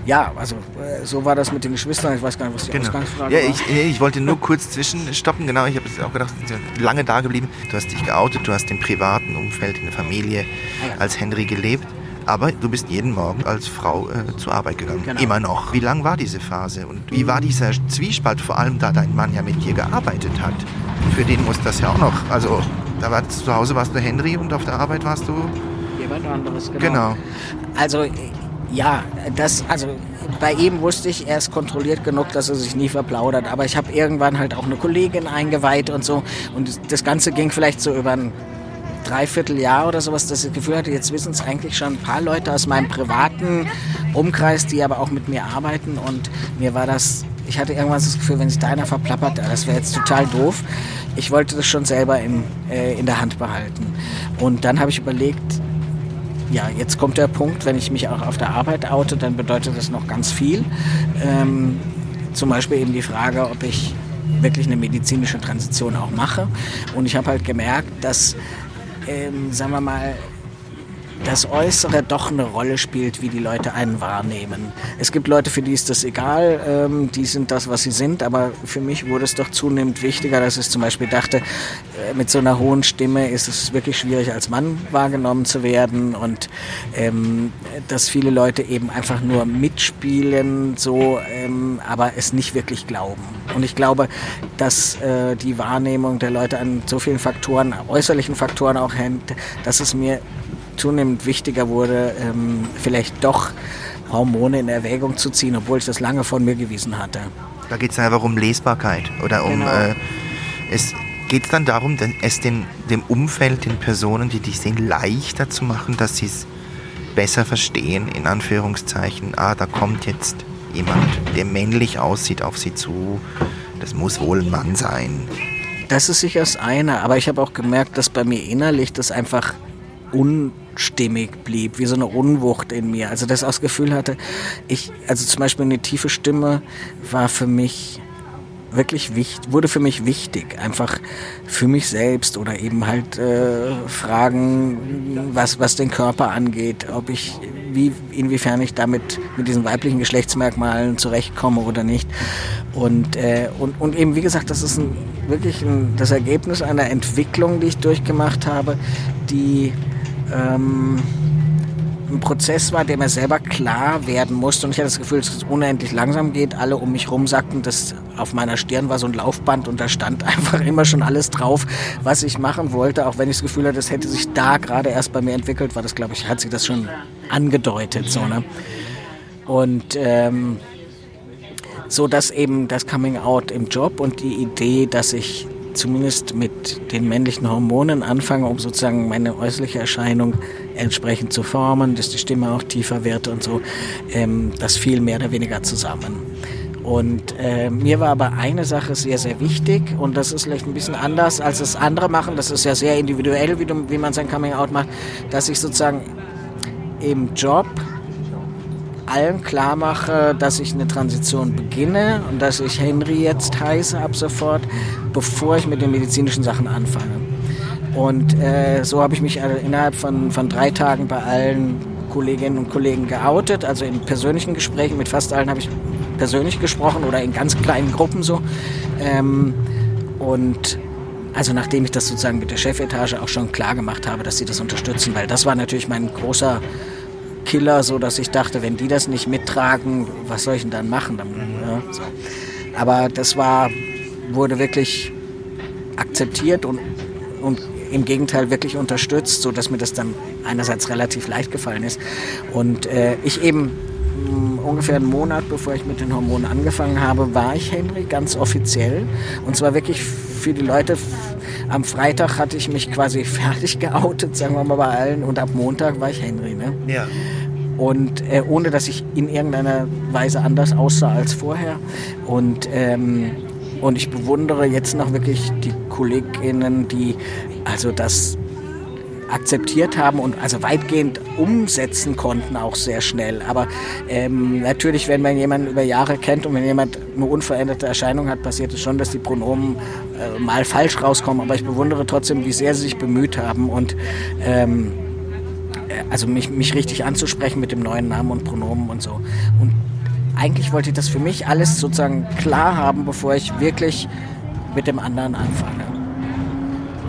ja, also äh, so war das mit den Geschwistern. Ich weiß gar nicht, was die genau. Ausgangsfrage ja, ich, war. Ich wollte nur kurz zwischenstoppen. Genau, ich habe auch gedacht, lange da geblieben. Du hast dich geoutet, du hast im privaten Umfeld, in der Familie ah, ja. als Henry gelebt. Aber du bist jeden Morgen als Frau äh, zur Arbeit gegangen. Genau. Immer noch. Wie lang war diese Phase? Und wie war dieser Zwiespalt, vor allem da dein Mann ja mit dir gearbeitet hat? Für den muss das ja auch noch. Also, da war, zu Hause warst du Henry und auf der Arbeit warst du. Jemand anderes, genau. genau. Also, ja, das, also bei ihm wusste ich, er ist kontrolliert genug, dass er sich nie verplaudert. Aber ich habe irgendwann halt auch eine Kollegin eingeweiht und so. Und das Ganze ging vielleicht so über ein Dreivierteljahr oder sowas, dass ich das Gefühl hatte, jetzt wissen es eigentlich schon ein paar Leute aus meinem privaten Umkreis, die aber auch mit mir arbeiten. Und mir war das, ich hatte irgendwann das Gefühl, wenn sich da einer verplappert, das wäre jetzt total doof. Ich wollte das schon selber in, äh, in der Hand behalten. Und dann habe ich überlegt, ja, jetzt kommt der Punkt, wenn ich mich auch auf der Arbeit oute, dann bedeutet das noch ganz viel. Ähm, zum Beispiel eben die Frage, ob ich wirklich eine medizinische Transition auch mache. Und ich habe halt gemerkt, dass, ähm, sagen wir mal, das Äußere doch eine Rolle spielt, wie die Leute einen wahrnehmen. Es gibt Leute, für die ist das egal, ähm, die sind das, was sie sind, aber für mich wurde es doch zunehmend wichtiger, dass ich zum Beispiel dachte, äh, mit so einer hohen Stimme ist es wirklich schwierig, als Mann wahrgenommen zu werden und ähm, dass viele Leute eben einfach nur mitspielen, so, ähm, aber es nicht wirklich glauben. Und ich glaube, dass äh, die Wahrnehmung der Leute an so vielen Faktoren, äußerlichen Faktoren auch hängt, dass es mir zunehmend wichtiger wurde, ähm, vielleicht doch Hormone in Erwägung zu ziehen, obwohl ich das lange von mir gewiesen hatte. Da geht es einfach um Lesbarkeit oder um. Genau. Äh, es geht dann darum, es den, dem Umfeld, den Personen, die dich sehen, leichter zu machen, dass sie es besser verstehen, in Anführungszeichen. Ah, da kommt jetzt jemand, der männlich aussieht, auf sie zu. Das muss wohl ein Mann sein. Das ist sicher das eine, aber ich habe auch gemerkt, dass bei mir innerlich das einfach un stimmig blieb, wie so eine Unwucht in mir. Also das auch das Gefühl hatte, ich, also zum Beispiel eine tiefe Stimme war für mich wirklich wichtig, wurde für mich wichtig, einfach für mich selbst oder eben halt äh, Fragen, was, was den Körper angeht, ob ich, wie, inwiefern ich damit mit diesen weiblichen Geschlechtsmerkmalen zurechtkomme oder nicht. Und, äh, und, und eben, wie gesagt, das ist ein, wirklich ein, das Ergebnis einer Entwicklung, die ich durchgemacht habe, die ähm, ein Prozess war, der mir selber klar werden musste. Und ich hatte das Gefühl, dass es unendlich langsam geht. Alle um mich rum sagten, dass auf meiner Stirn war so ein Laufband und da stand *laughs* einfach immer schon alles drauf, was ich machen wollte. Auch wenn ich das Gefühl hatte, das hätte sich da gerade erst bei mir entwickelt, war das, glaube ich, hat sich das schon angedeutet. So, ne? Und ähm, so dass eben das Coming Out im Job und die Idee, dass ich zumindest mit den männlichen Hormonen anfange, um sozusagen meine äußerliche Erscheinung entsprechend zu formen, dass die Stimme auch tiefer wird und so. Ähm, das fiel mehr oder weniger zusammen. Und äh, mir war aber eine Sache sehr, sehr wichtig und das ist vielleicht ein bisschen anders, als es andere machen. Das ist ja sehr individuell, wie, du, wie man sein Coming-out macht, dass ich sozusagen im Job allen klar mache, dass ich eine Transition beginne und dass ich Henry jetzt heiße ab sofort, bevor ich mit den medizinischen Sachen anfange. Und äh, so habe ich mich äh, innerhalb von, von drei Tagen bei allen Kolleginnen und Kollegen geoutet. Also in persönlichen Gesprächen mit fast allen habe ich persönlich gesprochen oder in ganz kleinen Gruppen so. Ähm, und also nachdem ich das sozusagen mit der Chefetage auch schon klar gemacht habe, dass sie das unterstützen, weil das war natürlich mein großer Killer, so dass ich dachte, wenn die das nicht mittragen, was soll ich denn dann machen? Dann, ja, so. Aber das war, wurde wirklich akzeptiert und, und im Gegenteil wirklich unterstützt, so dass mir das dann einerseits relativ leicht gefallen ist und äh, ich eben ungefähr einen Monat, bevor ich mit den Hormonen angefangen habe, war ich Henry ganz offiziell. Und zwar wirklich für die Leute. Am Freitag hatte ich mich quasi *laughs* fertig geoutet, sagen wir mal bei allen. Und ab Montag war ich Henry. Ne? Ja. Und äh, ohne dass ich in irgendeiner Weise anders aussah als vorher. Und, ähm, und ich bewundere jetzt noch wirklich die KollegInnen, die also das akzeptiert haben und also weitgehend umsetzen konnten, auch sehr schnell. Aber ähm, natürlich, wenn man jemanden über Jahre kennt und wenn jemand eine unveränderte Erscheinung hat, passiert es schon, dass die Pronomen äh, mal falsch rauskommen. Aber ich bewundere trotzdem, wie sehr sie sich bemüht haben und ähm, äh, also mich, mich richtig anzusprechen mit dem neuen Namen und Pronomen und so. Und eigentlich wollte ich das für mich alles sozusagen klar haben, bevor ich wirklich mit dem anderen anfange.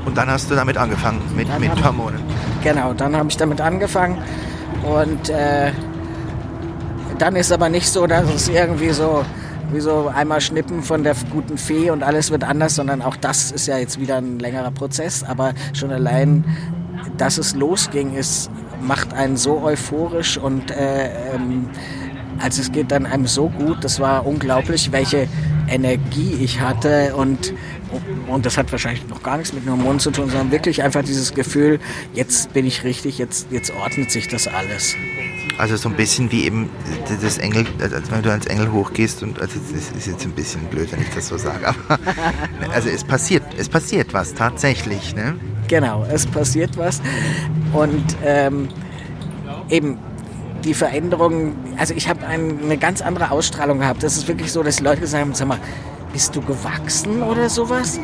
Und dann hast du damit angefangen, mit, mit hab, Hormonen. Genau, dann habe ich damit angefangen. Und äh, dann ist aber nicht so, dass es irgendwie so wie so einmal schnippen von der guten Fee und alles wird anders, sondern auch das ist ja jetzt wieder ein längerer Prozess. Aber schon allein, dass es losging, ist, macht einen so euphorisch und äh, ähm, also es geht dann einem so gut. Das war unglaublich, welche Energie ich hatte und und das hat wahrscheinlich noch gar nichts mit den Hormonen zu tun, sondern wirklich einfach dieses Gefühl, jetzt bin ich richtig, jetzt, jetzt ordnet sich das alles. Also so ein bisschen wie eben das Engel, also wenn du als Engel hochgehst und also das ist jetzt ein bisschen blöd, wenn ich das so sage, aber *laughs* also es passiert, es passiert was tatsächlich, ne? Genau, es passiert was und ähm, eben die Veränderungen, also ich habe ein, eine ganz andere Ausstrahlung gehabt. Das ist wirklich so, dass die Leute gesagt haben, sag mal, bist du gewachsen oder sowas?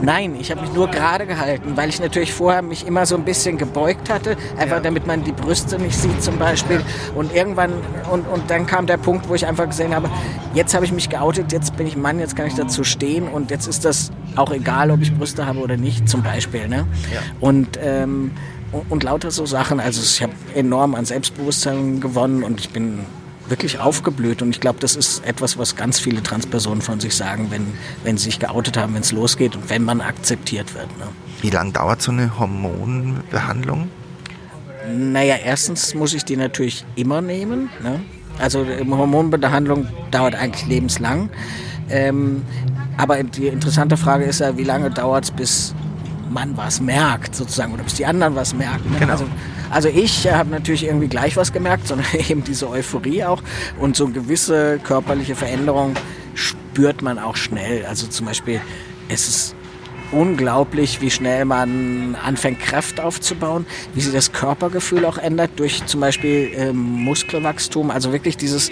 Nein, ich habe mich nur gerade gehalten, weil ich natürlich vorher mich immer so ein bisschen gebeugt hatte, einfach ja. damit man die Brüste nicht sieht zum Beispiel. Und irgendwann, und, und dann kam der Punkt, wo ich einfach gesehen habe, jetzt habe ich mich geoutet, jetzt bin ich Mann, jetzt kann ich dazu stehen und jetzt ist das auch egal, ob ich Brüste habe oder nicht zum Beispiel. Ne? Ja. Und, ähm, und, und lauter so Sachen. Also ich habe enorm an Selbstbewusstsein gewonnen und ich bin wirklich aufgeblüht. Und ich glaube, das ist etwas, was ganz viele Transpersonen von sich sagen, wenn, wenn sie sich geoutet haben, wenn es losgeht und wenn man akzeptiert wird. Ne? Wie lange dauert so eine Hormonbehandlung? Naja, erstens muss ich die natürlich immer nehmen. Ne? Also eine Hormonbehandlung dauert eigentlich lebenslang. Ähm, aber die interessante Frage ist ja, wie lange dauert es, bis man was merkt, sozusagen, oder bis die anderen was merken. Ne? Genau. Also, also ich äh, habe natürlich irgendwie gleich was gemerkt, *laughs* sondern eben diese Euphorie auch und so gewisse körperliche Veränderungen spürt man auch schnell. Also zum Beispiel, es ist unglaublich, wie schnell man anfängt, Kraft aufzubauen, wie sich das Körpergefühl auch ändert durch zum Beispiel ähm, Muskelwachstum. Also wirklich dieses,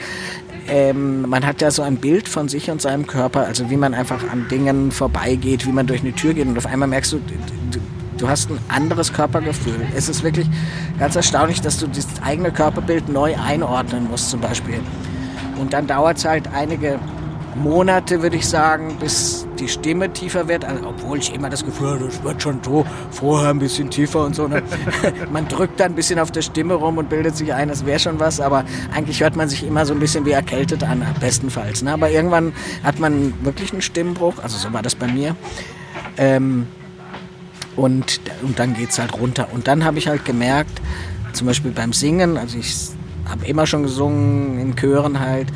ähm, man hat ja so ein Bild von sich und seinem Körper, also wie man einfach an Dingen vorbeigeht, wie man durch eine Tür geht und auf einmal merkst du, du hast ein anderes Körpergefühl. Es ist wirklich ganz erstaunlich, dass du das eigene Körperbild neu einordnen musst zum Beispiel. Und dann dauert es halt einige Monate, würde ich sagen, bis die Stimme tiefer wird. Also, obwohl ich immer das Gefühl habe, das wird schon so vorher ein bisschen tiefer und so. Ne? *laughs* man drückt dann ein bisschen auf der Stimme rum und bildet sich ein, das wäre schon was. Aber eigentlich hört man sich immer so ein bisschen wie erkältet an, bestenfalls. Ne? Aber irgendwann hat man wirklich einen Stimmbruch. Also so war das bei mir. Ähm, und, und dann geht es halt runter. Und dann habe ich halt gemerkt, zum Beispiel beim Singen, also ich habe immer schon gesungen, in Chören halt.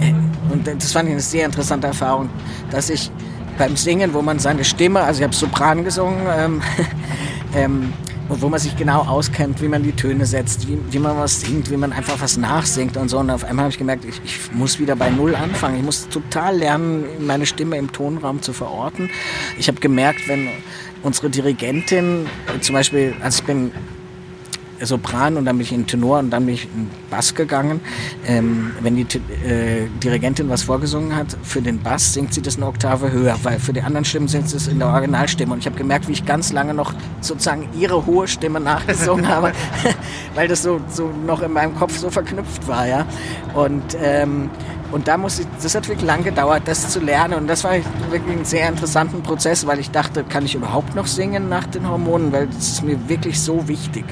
Äh, und das fand ich eine sehr interessante Erfahrung, dass ich beim Singen, wo man seine Stimme, also ich habe Sopran gesungen, ähm, *laughs* ähm, und wo man sich genau auskennt, wie man die Töne setzt, wie, wie man was singt, wie man einfach was nachsingt und so. Und auf einmal habe ich gemerkt, ich, ich muss wieder bei Null anfangen. Ich muss total lernen, meine Stimme im Tonraum zu verorten. Ich habe gemerkt, wenn unsere Dirigentin, zum Beispiel, also ich bin Sopran und dann bin ich in Tenor und dann bin ich in Bass gegangen. Ähm, wenn die äh, Dirigentin was vorgesungen hat, für den Bass singt sie das eine Oktave höher, weil für die anderen Stimmen singt sie es in der Originalstimme. Und ich habe gemerkt, wie ich ganz lange noch sozusagen ihre hohe Stimme nachgesungen habe, *laughs* weil das so, so noch in meinem Kopf so verknüpft war. Ja? Und ähm, und da muss ich, das hat wirklich lang gedauert, das zu lernen. Und das war wirklich ein sehr interessanten Prozess, weil ich dachte, kann ich überhaupt noch singen nach den Hormonen? Weil das ist mir wirklich so wichtig.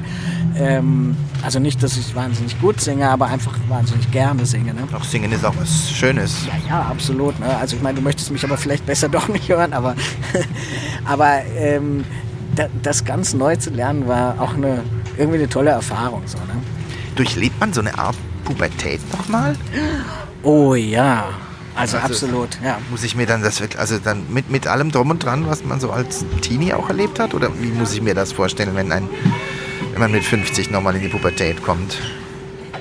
Ähm, also nicht, dass ich wahnsinnig gut singe, aber einfach wahnsinnig gerne singe. Ne? Auch singen ist auch was Schönes. Ja, ja, absolut. Ne? Also ich meine, du möchtest mich aber vielleicht besser *laughs* doch nicht hören, aber, *laughs* aber ähm, da, das ganz neu zu lernen war auch eine, irgendwie eine tolle Erfahrung. So, ne? Durchlebt man so eine Art Pubertät nochmal? Oh ja, also, also, absolut, ja. Muss ich mir dann das wirklich, also dann mit, mit allem drum und dran, was man so als Teenie auch erlebt hat? Oder wie muss ich mir das vorstellen, wenn, ein, wenn man mit 50 nochmal in die Pubertät kommt?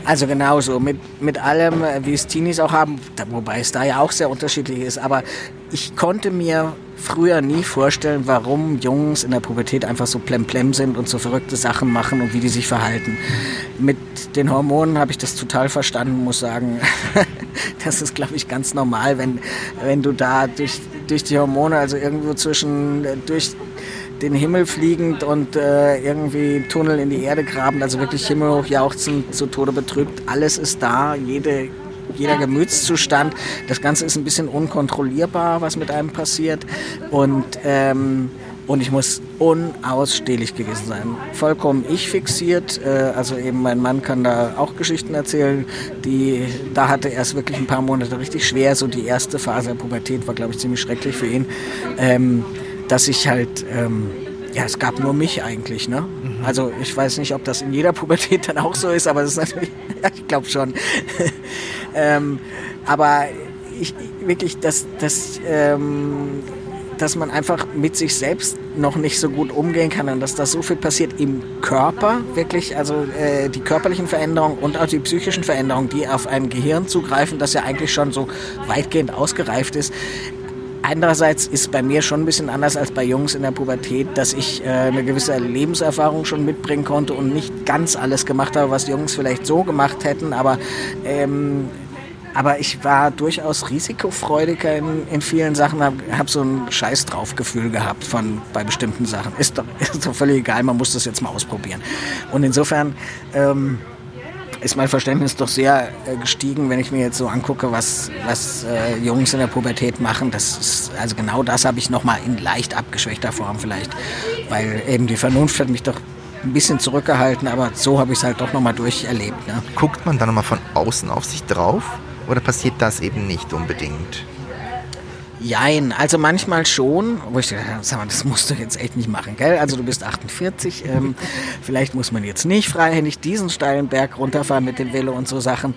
Also genauso, mit, mit allem, äh, wie es Teenies auch haben, wobei es da ja auch sehr unterschiedlich ist. Aber ich konnte mir früher nie vorstellen, warum Jungs in der Pubertät einfach so plemplem sind und so verrückte Sachen machen und wie die sich verhalten. Mit den Hormonen habe ich das total verstanden, muss sagen. *laughs* das ist, glaube ich, ganz normal, wenn, wenn du da durch, durch die Hormone, also irgendwo zwischen, äh, durch den Himmel fliegend und äh, irgendwie Tunnel in die Erde graben, also wirklich himmelhoch jauchzen, zu Tode betrübt. Alles ist da, jede, jeder Gemütszustand. Das Ganze ist ein bisschen unkontrollierbar, was mit einem passiert. Und, ähm, und ich muss unausstehlich gewesen sein. Vollkommen ich fixiert. Äh, also eben mein Mann kann da auch Geschichten erzählen. Die, da hatte er es wirklich ein paar Monate richtig schwer. So die erste Phase der Pubertät war, glaube ich, ziemlich schrecklich für ihn. Ähm, dass ich halt, ähm, ja, es gab nur mich eigentlich, ne? Mhm. Also ich weiß nicht, ob das in jeder Pubertät dann auch so ist, aber das ist natürlich, *laughs* ja, ich glaube schon. *laughs* ähm, aber ich wirklich, dass, dass, ähm, dass man einfach mit sich selbst noch nicht so gut umgehen kann und dass da so viel passiert im Körper, wirklich, also äh, die körperlichen Veränderungen und auch die psychischen Veränderungen, die auf ein Gehirn zugreifen, das ja eigentlich schon so weitgehend ausgereift ist, Andererseits ist bei mir schon ein bisschen anders als bei Jungs in der Pubertät, dass ich äh, eine gewisse Lebenserfahrung schon mitbringen konnte und nicht ganz alles gemacht habe, was Jungs vielleicht so gemacht hätten, aber ähm, aber ich war durchaus risikofreudiger in, in vielen Sachen, habe hab so ein Scheiß drauf Gefühl gehabt von bei bestimmten Sachen. Ist doch, *laughs* ist doch völlig egal, man muss das jetzt mal ausprobieren. Und insofern ähm, ist mein Verständnis doch sehr äh, gestiegen, wenn ich mir jetzt so angucke, was, was äh, Jungs in der Pubertät machen. Das ist, also genau das habe ich nochmal in leicht abgeschwächter Form vielleicht, weil eben die Vernunft hat mich doch ein bisschen zurückgehalten, aber so habe ich es halt doch nochmal durcherlebt. Ne? Guckt man dann nochmal von außen auf sich drauf oder passiert das eben nicht unbedingt? Jein, also manchmal schon, wo ich dachte, sag mal, das musst du jetzt echt nicht machen, gell? Also du bist 48, ähm, *laughs* vielleicht muss man jetzt nicht freihändig diesen steilen Berg runterfahren mit dem Velo und so Sachen.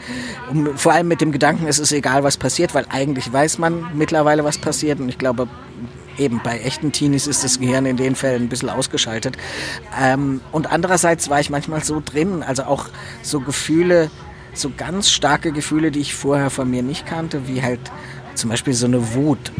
Und vor allem mit dem Gedanken, es ist egal, was passiert, weil eigentlich weiß man mittlerweile, was passiert und ich glaube, eben bei echten Teenies ist das Gehirn in den Fällen ein bisschen ausgeschaltet. Ähm, und andererseits war ich manchmal so drin, also auch so Gefühle, so ganz starke Gefühle, die ich vorher von mir nicht kannte, wie halt zum Beispiel so eine Wut.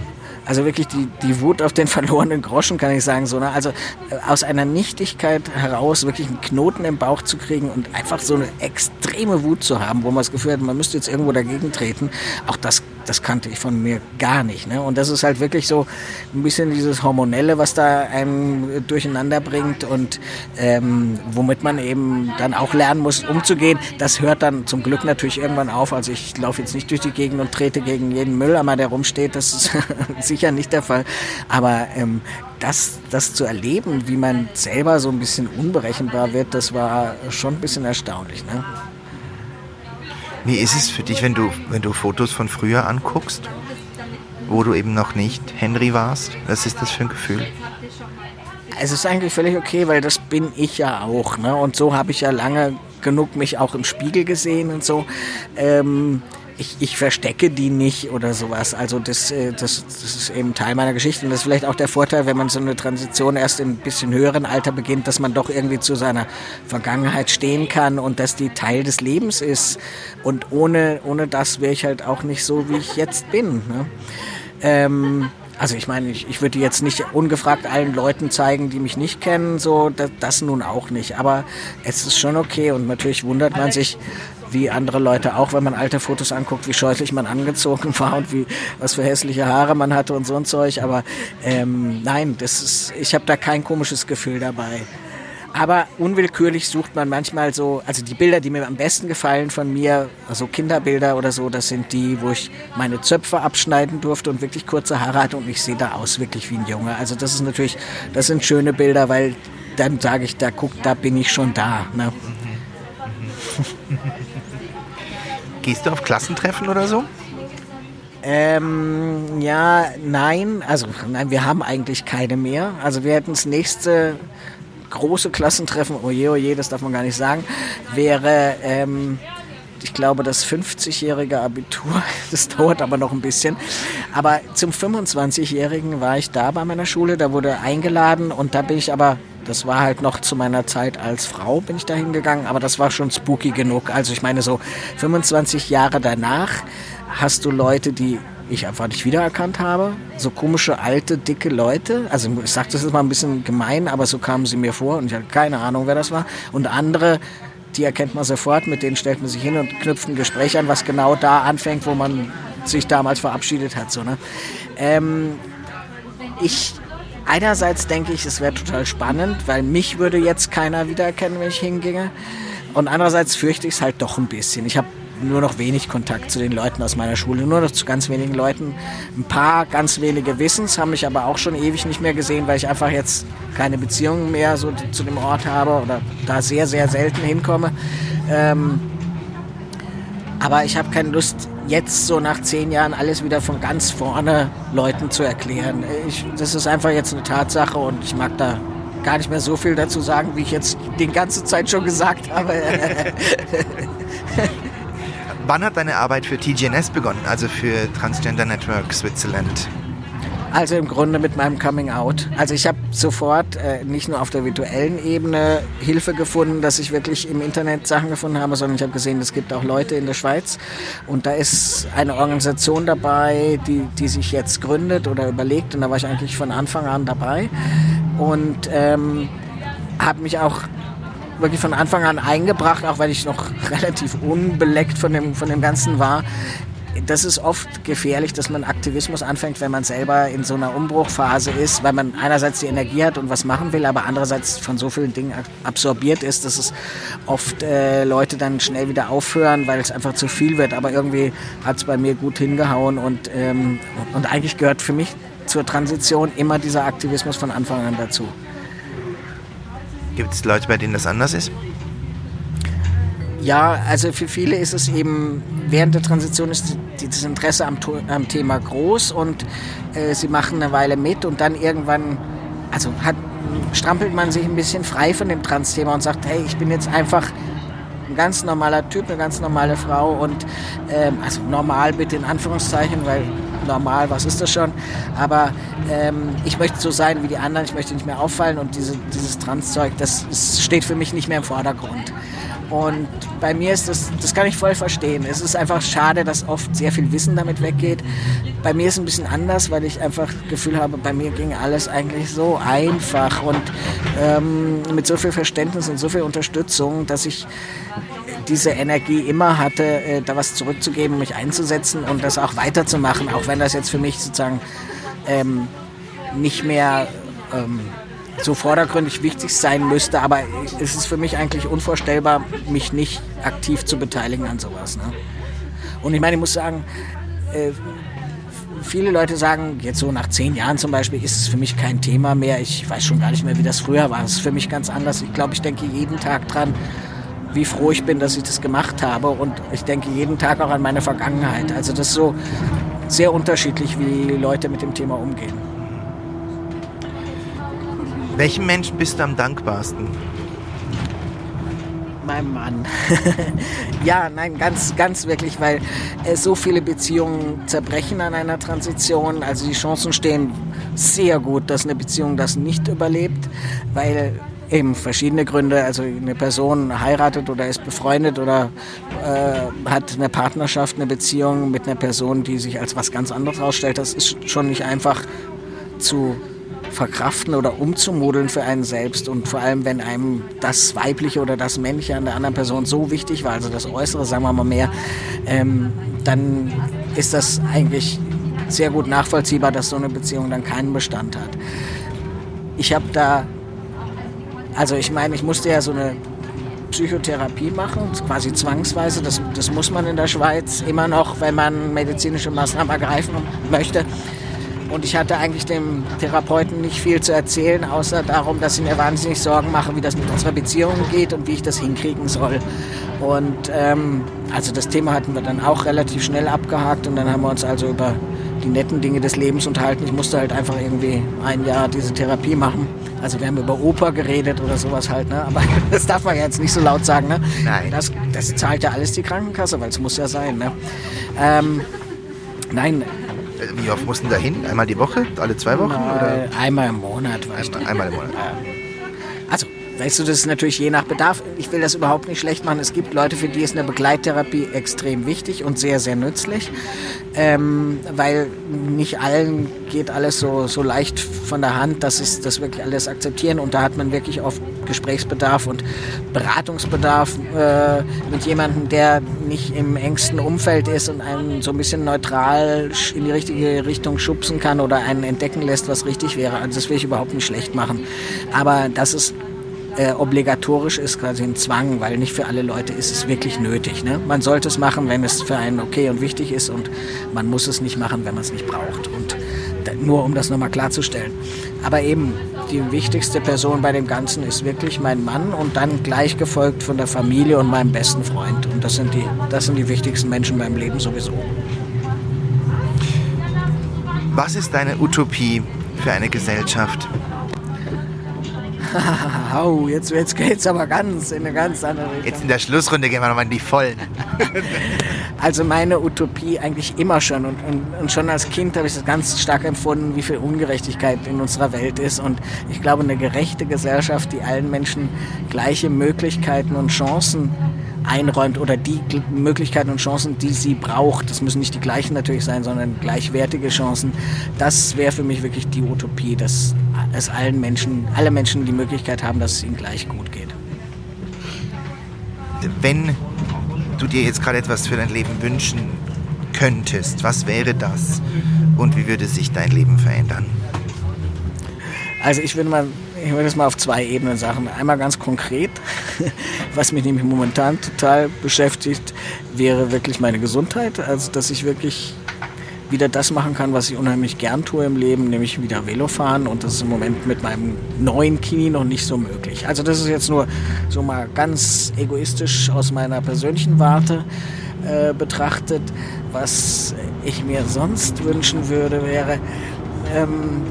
Also wirklich die, die Wut auf den *laughs* verlorenen Groschen, kann ich sagen. So, ne? Also äh, aus einer Nichtigkeit heraus wirklich einen Knoten im Bauch zu kriegen und einfach so eine extreme Wut zu haben, wo man das Gefühl hat, man müsste jetzt irgendwo dagegen treten. Auch das das kannte ich von mir gar nicht. Ne? Und das ist halt wirklich so ein bisschen dieses Hormonelle, was da einem durcheinander bringt und ähm, womit man eben dann auch lernen muss, umzugehen. Das hört dann zum Glück natürlich irgendwann auf. Also ich laufe jetzt nicht durch die Gegend und trete gegen jeden Mülleimer, der rumsteht. Das ist *laughs* sicher nicht der Fall. Aber ähm, das, das zu erleben, wie man selber so ein bisschen unberechenbar wird, das war schon ein bisschen erstaunlich. Ne? Wie ist es für dich, wenn du, wenn du Fotos von früher anguckst, wo du eben noch nicht Henry warst? Was ist das für ein Gefühl? Es ist eigentlich völlig okay, weil das bin ich ja auch. Ne? Und so habe ich ja lange genug mich auch im Spiegel gesehen und so. Ähm, ich, ich verstecke die nicht oder sowas. Also das, äh, das, das ist eben Teil meiner Geschichte. Und das ist vielleicht auch der Vorteil, wenn man so eine Transition erst in ein bisschen höheren Alter beginnt, dass man doch irgendwie zu seiner Vergangenheit stehen kann und dass die Teil des Lebens ist. Und ohne, ohne das wäre ich halt auch nicht so, wie ich jetzt bin. Ne? Ähm, also ich meine, ich, ich würde jetzt nicht ungefragt allen Leuten zeigen, die mich nicht kennen, so das, das nun auch nicht. Aber es ist schon okay und natürlich wundert man sich, wie andere Leute auch, wenn man alte Fotos anguckt, wie scheußlich man angezogen *laughs* war und wie was für hässliche Haare man hatte und so ein Zeug. Aber ähm, nein, das ist, ich habe da kein komisches Gefühl dabei. Aber unwillkürlich sucht man manchmal so, also die Bilder, die mir am besten gefallen von mir, also Kinderbilder oder so, das sind die, wo ich meine Zöpfe abschneiden durfte und wirklich kurze Haare hatte und ich sehe da aus wirklich wie ein Junge. Also das ist natürlich, das sind schöne Bilder, weil dann sage ich, da guck, da bin ich schon da. Ne? *laughs* Gehst du auf Klassentreffen oder so? Ähm, ja, nein, also nein, wir haben eigentlich keine mehr. Also wir hätten das nächste große Klassentreffen, oje, oje, das darf man gar nicht sagen, wäre, ähm, ich glaube, das 50-jährige Abitur. *laughs* Das dauert aber noch ein bisschen. Aber zum 25-jährigen war ich da bei meiner Schule, da wurde eingeladen und da bin ich aber das war halt noch zu meiner Zeit als Frau bin ich da hingegangen, aber das war schon spooky genug. Also ich meine, so 25 Jahre danach hast du Leute, die ich einfach nicht wiedererkannt habe. So komische, alte, dicke Leute. Also ich sage das jetzt mal ein bisschen gemein, aber so kamen sie mir vor und ich hatte keine Ahnung, wer das war. Und andere, die erkennt man sofort, mit denen stellt man sich hin und knüpft ein Gespräch an, was genau da anfängt, wo man sich damals verabschiedet hat. So, ne? ähm, ich einerseits denke ich, es wäre total spannend, weil mich würde jetzt keiner wiedererkennen, wenn ich hinginge. Und andererseits fürchte ich es halt doch ein bisschen. Ich habe nur noch wenig Kontakt zu den Leuten aus meiner Schule, nur noch zu ganz wenigen Leuten. Ein paar ganz wenige Wissens, haben mich aber auch schon ewig nicht mehr gesehen, weil ich einfach jetzt keine Beziehungen mehr so zu dem Ort habe oder da sehr, sehr selten hinkomme. Ähm, aber ich habe keine Lust, jetzt so nach zehn Jahren alles wieder von ganz vorne Leuten zu erklären. Ich, das ist einfach jetzt eine Tatsache und ich mag da gar nicht mehr so viel dazu sagen, wie ich jetzt die ganze Zeit schon gesagt habe. *laughs* Wann hat deine Arbeit für TGNS begonnen, also für Transgender Network Switzerland? Also im Grunde mit meinem Coming Out. Also ich habe sofort äh, nicht nur auf der virtuellen Ebene Hilfe gefunden, dass ich wirklich im Internet Sachen gefunden habe, sondern ich habe gesehen, es gibt auch Leute in der Schweiz. Und da ist eine Organisation dabei, die, die sich jetzt gründet oder überlegt. Und da war ich eigentlich von Anfang an dabei. Und ähm, habe mich auch wirklich von Anfang an eingebracht, auch weil ich noch *laughs* relativ unbeleckt von dem, von dem Ganzen war, das ist oft gefährlich, dass man Aktivismus anfängt, wenn man selber in so einer Umbruchphase ist, weil man einerseits die Energie hat und was machen will, aber andererseits von so vielen Dingen absorbiert ist, dass es oft äh, Leute dann schnell wieder aufhören, weil es einfach zu viel wird. Aber irgendwie hat es bei mir gut hingehauen und, ähm, und eigentlich gehört für mich zur Transition immer dieser Aktivismus von Anfang an dazu. Gibt es Leute, bei denen das anders ist? Ja, also für viele ist es eben, während der Transition ist das Interesse am, am Thema groß und äh, sie machen eine Weile mit und dann irgendwann, also hat, strampelt man sich ein bisschen frei von dem Trans-Thema und sagt, hey, ich bin jetzt einfach ein ganz normaler Typ, eine ganz normale Frau und ähm, also normal bitte in Anführungszeichen, weil normal, was ist das schon? Aber ähm, ich möchte so sein wie die anderen, ich möchte nicht mehr auffallen und diese, dieses Trans-Zeug, das ist, steht für mich nicht mehr im Vordergrund. Und bei mir ist das, das kann ich voll verstehen. Es ist einfach schade, dass oft sehr viel Wissen damit weggeht. Bei mir ist es ein bisschen anders, weil ich einfach das Gefühl habe, bei mir ging alles eigentlich so einfach und ähm, mit so viel Verständnis und so viel Unterstützung, dass ich diese Energie immer hatte, äh, da was zurückzugeben, mich einzusetzen und das auch weiterzumachen, auch wenn das jetzt für mich sozusagen ähm, nicht mehr ähm, so vordergründig wichtig sein müsste, aber es ist für mich eigentlich unvorstellbar, mich nicht aktiv zu beteiligen an sowas. Ne? Und ich meine, ich muss sagen, äh, viele Leute sagen, jetzt so nach zehn Jahren zum Beispiel, ist es für mich kein Thema mehr. Ich weiß schon gar nicht mehr, wie das früher war. Es ist für mich ganz anders. Ich glaube, ich denke jeden Tag dran, wie froh ich bin, dass ich das gemacht habe. Und ich denke jeden Tag auch an meine Vergangenheit. Also das ist so sehr unterschiedlich, wie Leute mit dem Thema umgehen. Welchem Menschen bist du am dankbarsten? Meinem Mann. *laughs* ja, nein, ganz, ganz wirklich, weil äh, so viele Beziehungen zerbrechen an einer Transition. Also die Chancen stehen sehr gut, dass eine Beziehung das nicht überlebt, weil eben verschiedene Gründe. Also eine Person heiratet oder ist befreundet oder äh, hat eine Partnerschaft, eine Beziehung mit einer Person, die sich als was ganz anderes ausstellt. Das ist schon nicht einfach zu verkraften oder umzumodeln für einen selbst und vor allem, wenn einem das Weibliche oder das Männliche an der anderen Person so wichtig war, also das Äußere, sagen wir mal mehr, ähm, dann ist das eigentlich sehr gut nachvollziehbar, dass so eine Beziehung dann keinen Bestand hat. Ich habe da, also ich meine, ich musste ja so eine Psychotherapie machen, quasi zwangsweise. Das, das muss man in der Schweiz immer noch, wenn man medizinische Maßnahmen ergreifen möchte. Und ich hatte eigentlich dem Therapeuten nicht viel zu erzählen, außer darum, dass ich mir wahnsinnig Sorgen mache, wie das mit unserer Beziehung geht und wie ich das hinkriegen soll. Und ähm, also das Thema hatten wir dann auch relativ schnell abgehakt und dann haben wir uns also über die netten Dinge des Lebens unterhalten. Ich musste halt einfach irgendwie ein Jahr diese Therapie machen. Also wir haben über Oper geredet oder sowas halt, ne? Aber *laughs* das darf man jetzt nicht so laut sagen, ne? Nein. Das, das zahlt ja alles die Krankenkasse, weil es muss ja sein, ne? Ähm, nein, Wie oft mussten da hin? Einmal die Woche? Alle zwei Wochen? Oder? Äh, einmal im Monat, weißt du. Einmal, einmal im Monat. Also, weißt du, das ist natürlich je nach Bedarf. Ich will das überhaupt nicht schlecht machen. Es gibt Leute, für die ist eine Begleittherapie extrem wichtig und sehr, sehr nützlich. Ähm, weil nicht allen geht alles so, so leicht von der Hand, dass sie das wirklich alles akzeptieren. Und da hat man wirklich oft Gesprächsbedarf und Beratungsbedarf äh, mit jemandem, der nicht im engsten Umfeld ist und einen so ein bisschen neutral in die richtige Richtung schubsen kann oder einen entdecken lässt, was richtig wäre. Also das will ich überhaupt nicht schlecht machen. Aber das ist äh, obligatorisch ist quasi ein Zwang, weil nicht für alle Leute ist es wirklich nötig. Ne? Man sollte es machen, wenn es für einen okay und wichtig ist und man muss es nicht machen, wenn man es nicht braucht. Und nur um das nochmal klarzustellen. Aber eben, die wichtigste Person bei dem Ganzen ist wirklich mein Mann und dann gleich gefolgt von der Familie und meinem besten Freund. Und das sind die, das sind die wichtigsten Menschen beim Leben sowieso. Was ist deine Utopie für eine Gesellschaft? *laughs* Au, jetzt, jetzt geht's aber ganz in eine ganz andere Richtung. Jetzt in der Schlussrunde gehen wir nochmal in die Vollen. *laughs* Also meine Utopie eigentlich immer schon und, und, und schon als Kind habe ich das ganz stark empfunden, wie viel Ungerechtigkeit in unserer Welt ist und ich glaube eine gerechte Gesellschaft, die allen Menschen gleiche Möglichkeiten und Chancen einräumt oder die Gl- Möglichkeiten und Chancen, die sie braucht. Das müssen nicht die gleichen natürlich sein, sondern gleichwertige Chancen. Das wäre für mich wirklich die Utopie, dass es allen Menschen, alle Menschen die Möglichkeit haben, dass es ihnen gleich gut geht. Wenn du dir jetzt gerade etwas für dein Leben wünschen könntest, was wäre das? Und wie würde sich dein Leben verändern? Also ich würde mal, ich würde es mal auf zwei Ebenen sagen. Einmal ganz konkret, *laughs* was mich nämlich momentan total beschäftigt, wäre wirklich meine Gesundheit. Also dass ich wirklich wieder das machen kann, was ich unheimlich gern tue im Leben, nämlich wieder Velo fahren. Und das ist im Moment mit meinem neuen Knie noch nicht so möglich. Also das ist jetzt nur so mal ganz egoistisch aus meiner persönlichen Warte äh, betrachtet. Was ich mir sonst wünschen würde, wäre ähm,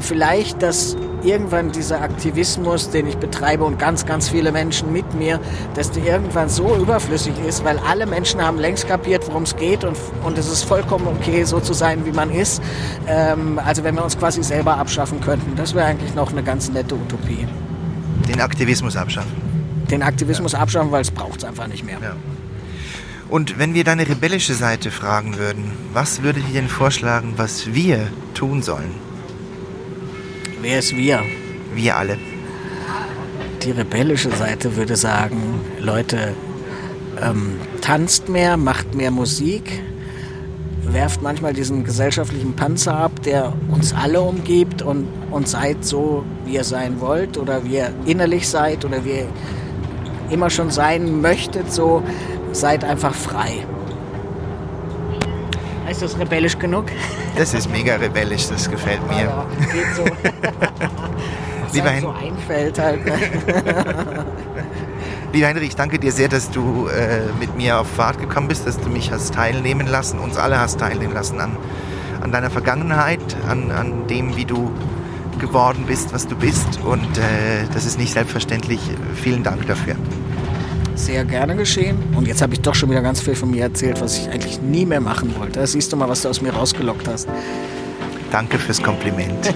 vielleicht, dass irgendwann dieser Aktivismus, den ich betreibe und ganz, ganz viele Menschen mit mir, dass der irgendwann so überflüssig ist, weil alle Menschen haben längst kapiert, worum es geht und, und es ist vollkommen okay, so zu sein, wie man ist. Ähm, also wenn wir uns quasi selber abschaffen könnten, das wäre eigentlich noch eine ganz nette Utopie. Den Aktivismus abschaffen. Den Aktivismus abschaffen, weil es braucht es einfach nicht mehr. Ja. Und wenn wir deine rebellische Seite fragen würden, was würdet ihr denn vorschlagen, was wir tun sollen? Wer ist wir? Wir alle. Die rebellische Seite würde sagen, Leute, ähm, tanzt mehr, macht mehr Musik, werft manchmal diesen gesellschaftlichen Panzer ab, der uns alle umgibt und, und seid so, wie ihr sein wollt oder wie ihr innerlich seid oder wie ihr immer schon sein möchtet, so seid einfach frei. Ist das rebellisch genug? Das ist mega rebellisch, das gefällt mir. Ja, geht so. *laughs* Was Lieber einem so einfällt halt. Ne? *laughs* Lieber Henry, ich danke dir sehr, dass du äh, mit mir auf Fahrt gekommen bist, dass du mich hast teilnehmen lassen, uns alle hast teilnehmen lassen an, an deiner Vergangenheit, an, an dem, wie du geworden bist, was du bist. Und äh, das ist nicht selbstverständlich. Vielen Dank dafür. Sehr gerne geschehen. Und jetzt habe ich doch schon wieder ganz viel von mir erzählt, was ich eigentlich nie mehr machen wollte. Da siehst du mal, was du aus mir rausgelockt hast. Danke fürs Kompliment.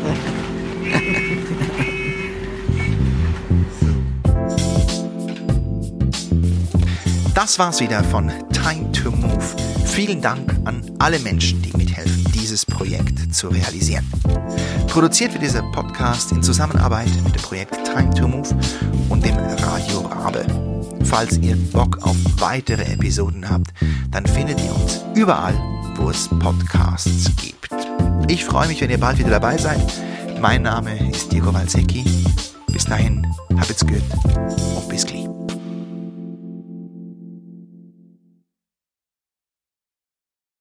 Das war's wieder von Time to Move. Vielen Dank an alle Menschen, die mithelfen, dieses Projekt zu realisieren. Produziert wird dieser Podcast in Zusammenarbeit mit dem Projekt Time to Move und dem Radio Rabe. Falls ihr Bock auf weitere Episoden habt, dann findet ihr uns überall, wo es Podcasts gibt. Ich freue mich, wenn ihr bald wieder dabei seid. Mein Name ist Diego Walsecki. Bis dahin, habt's gut und bis gleich.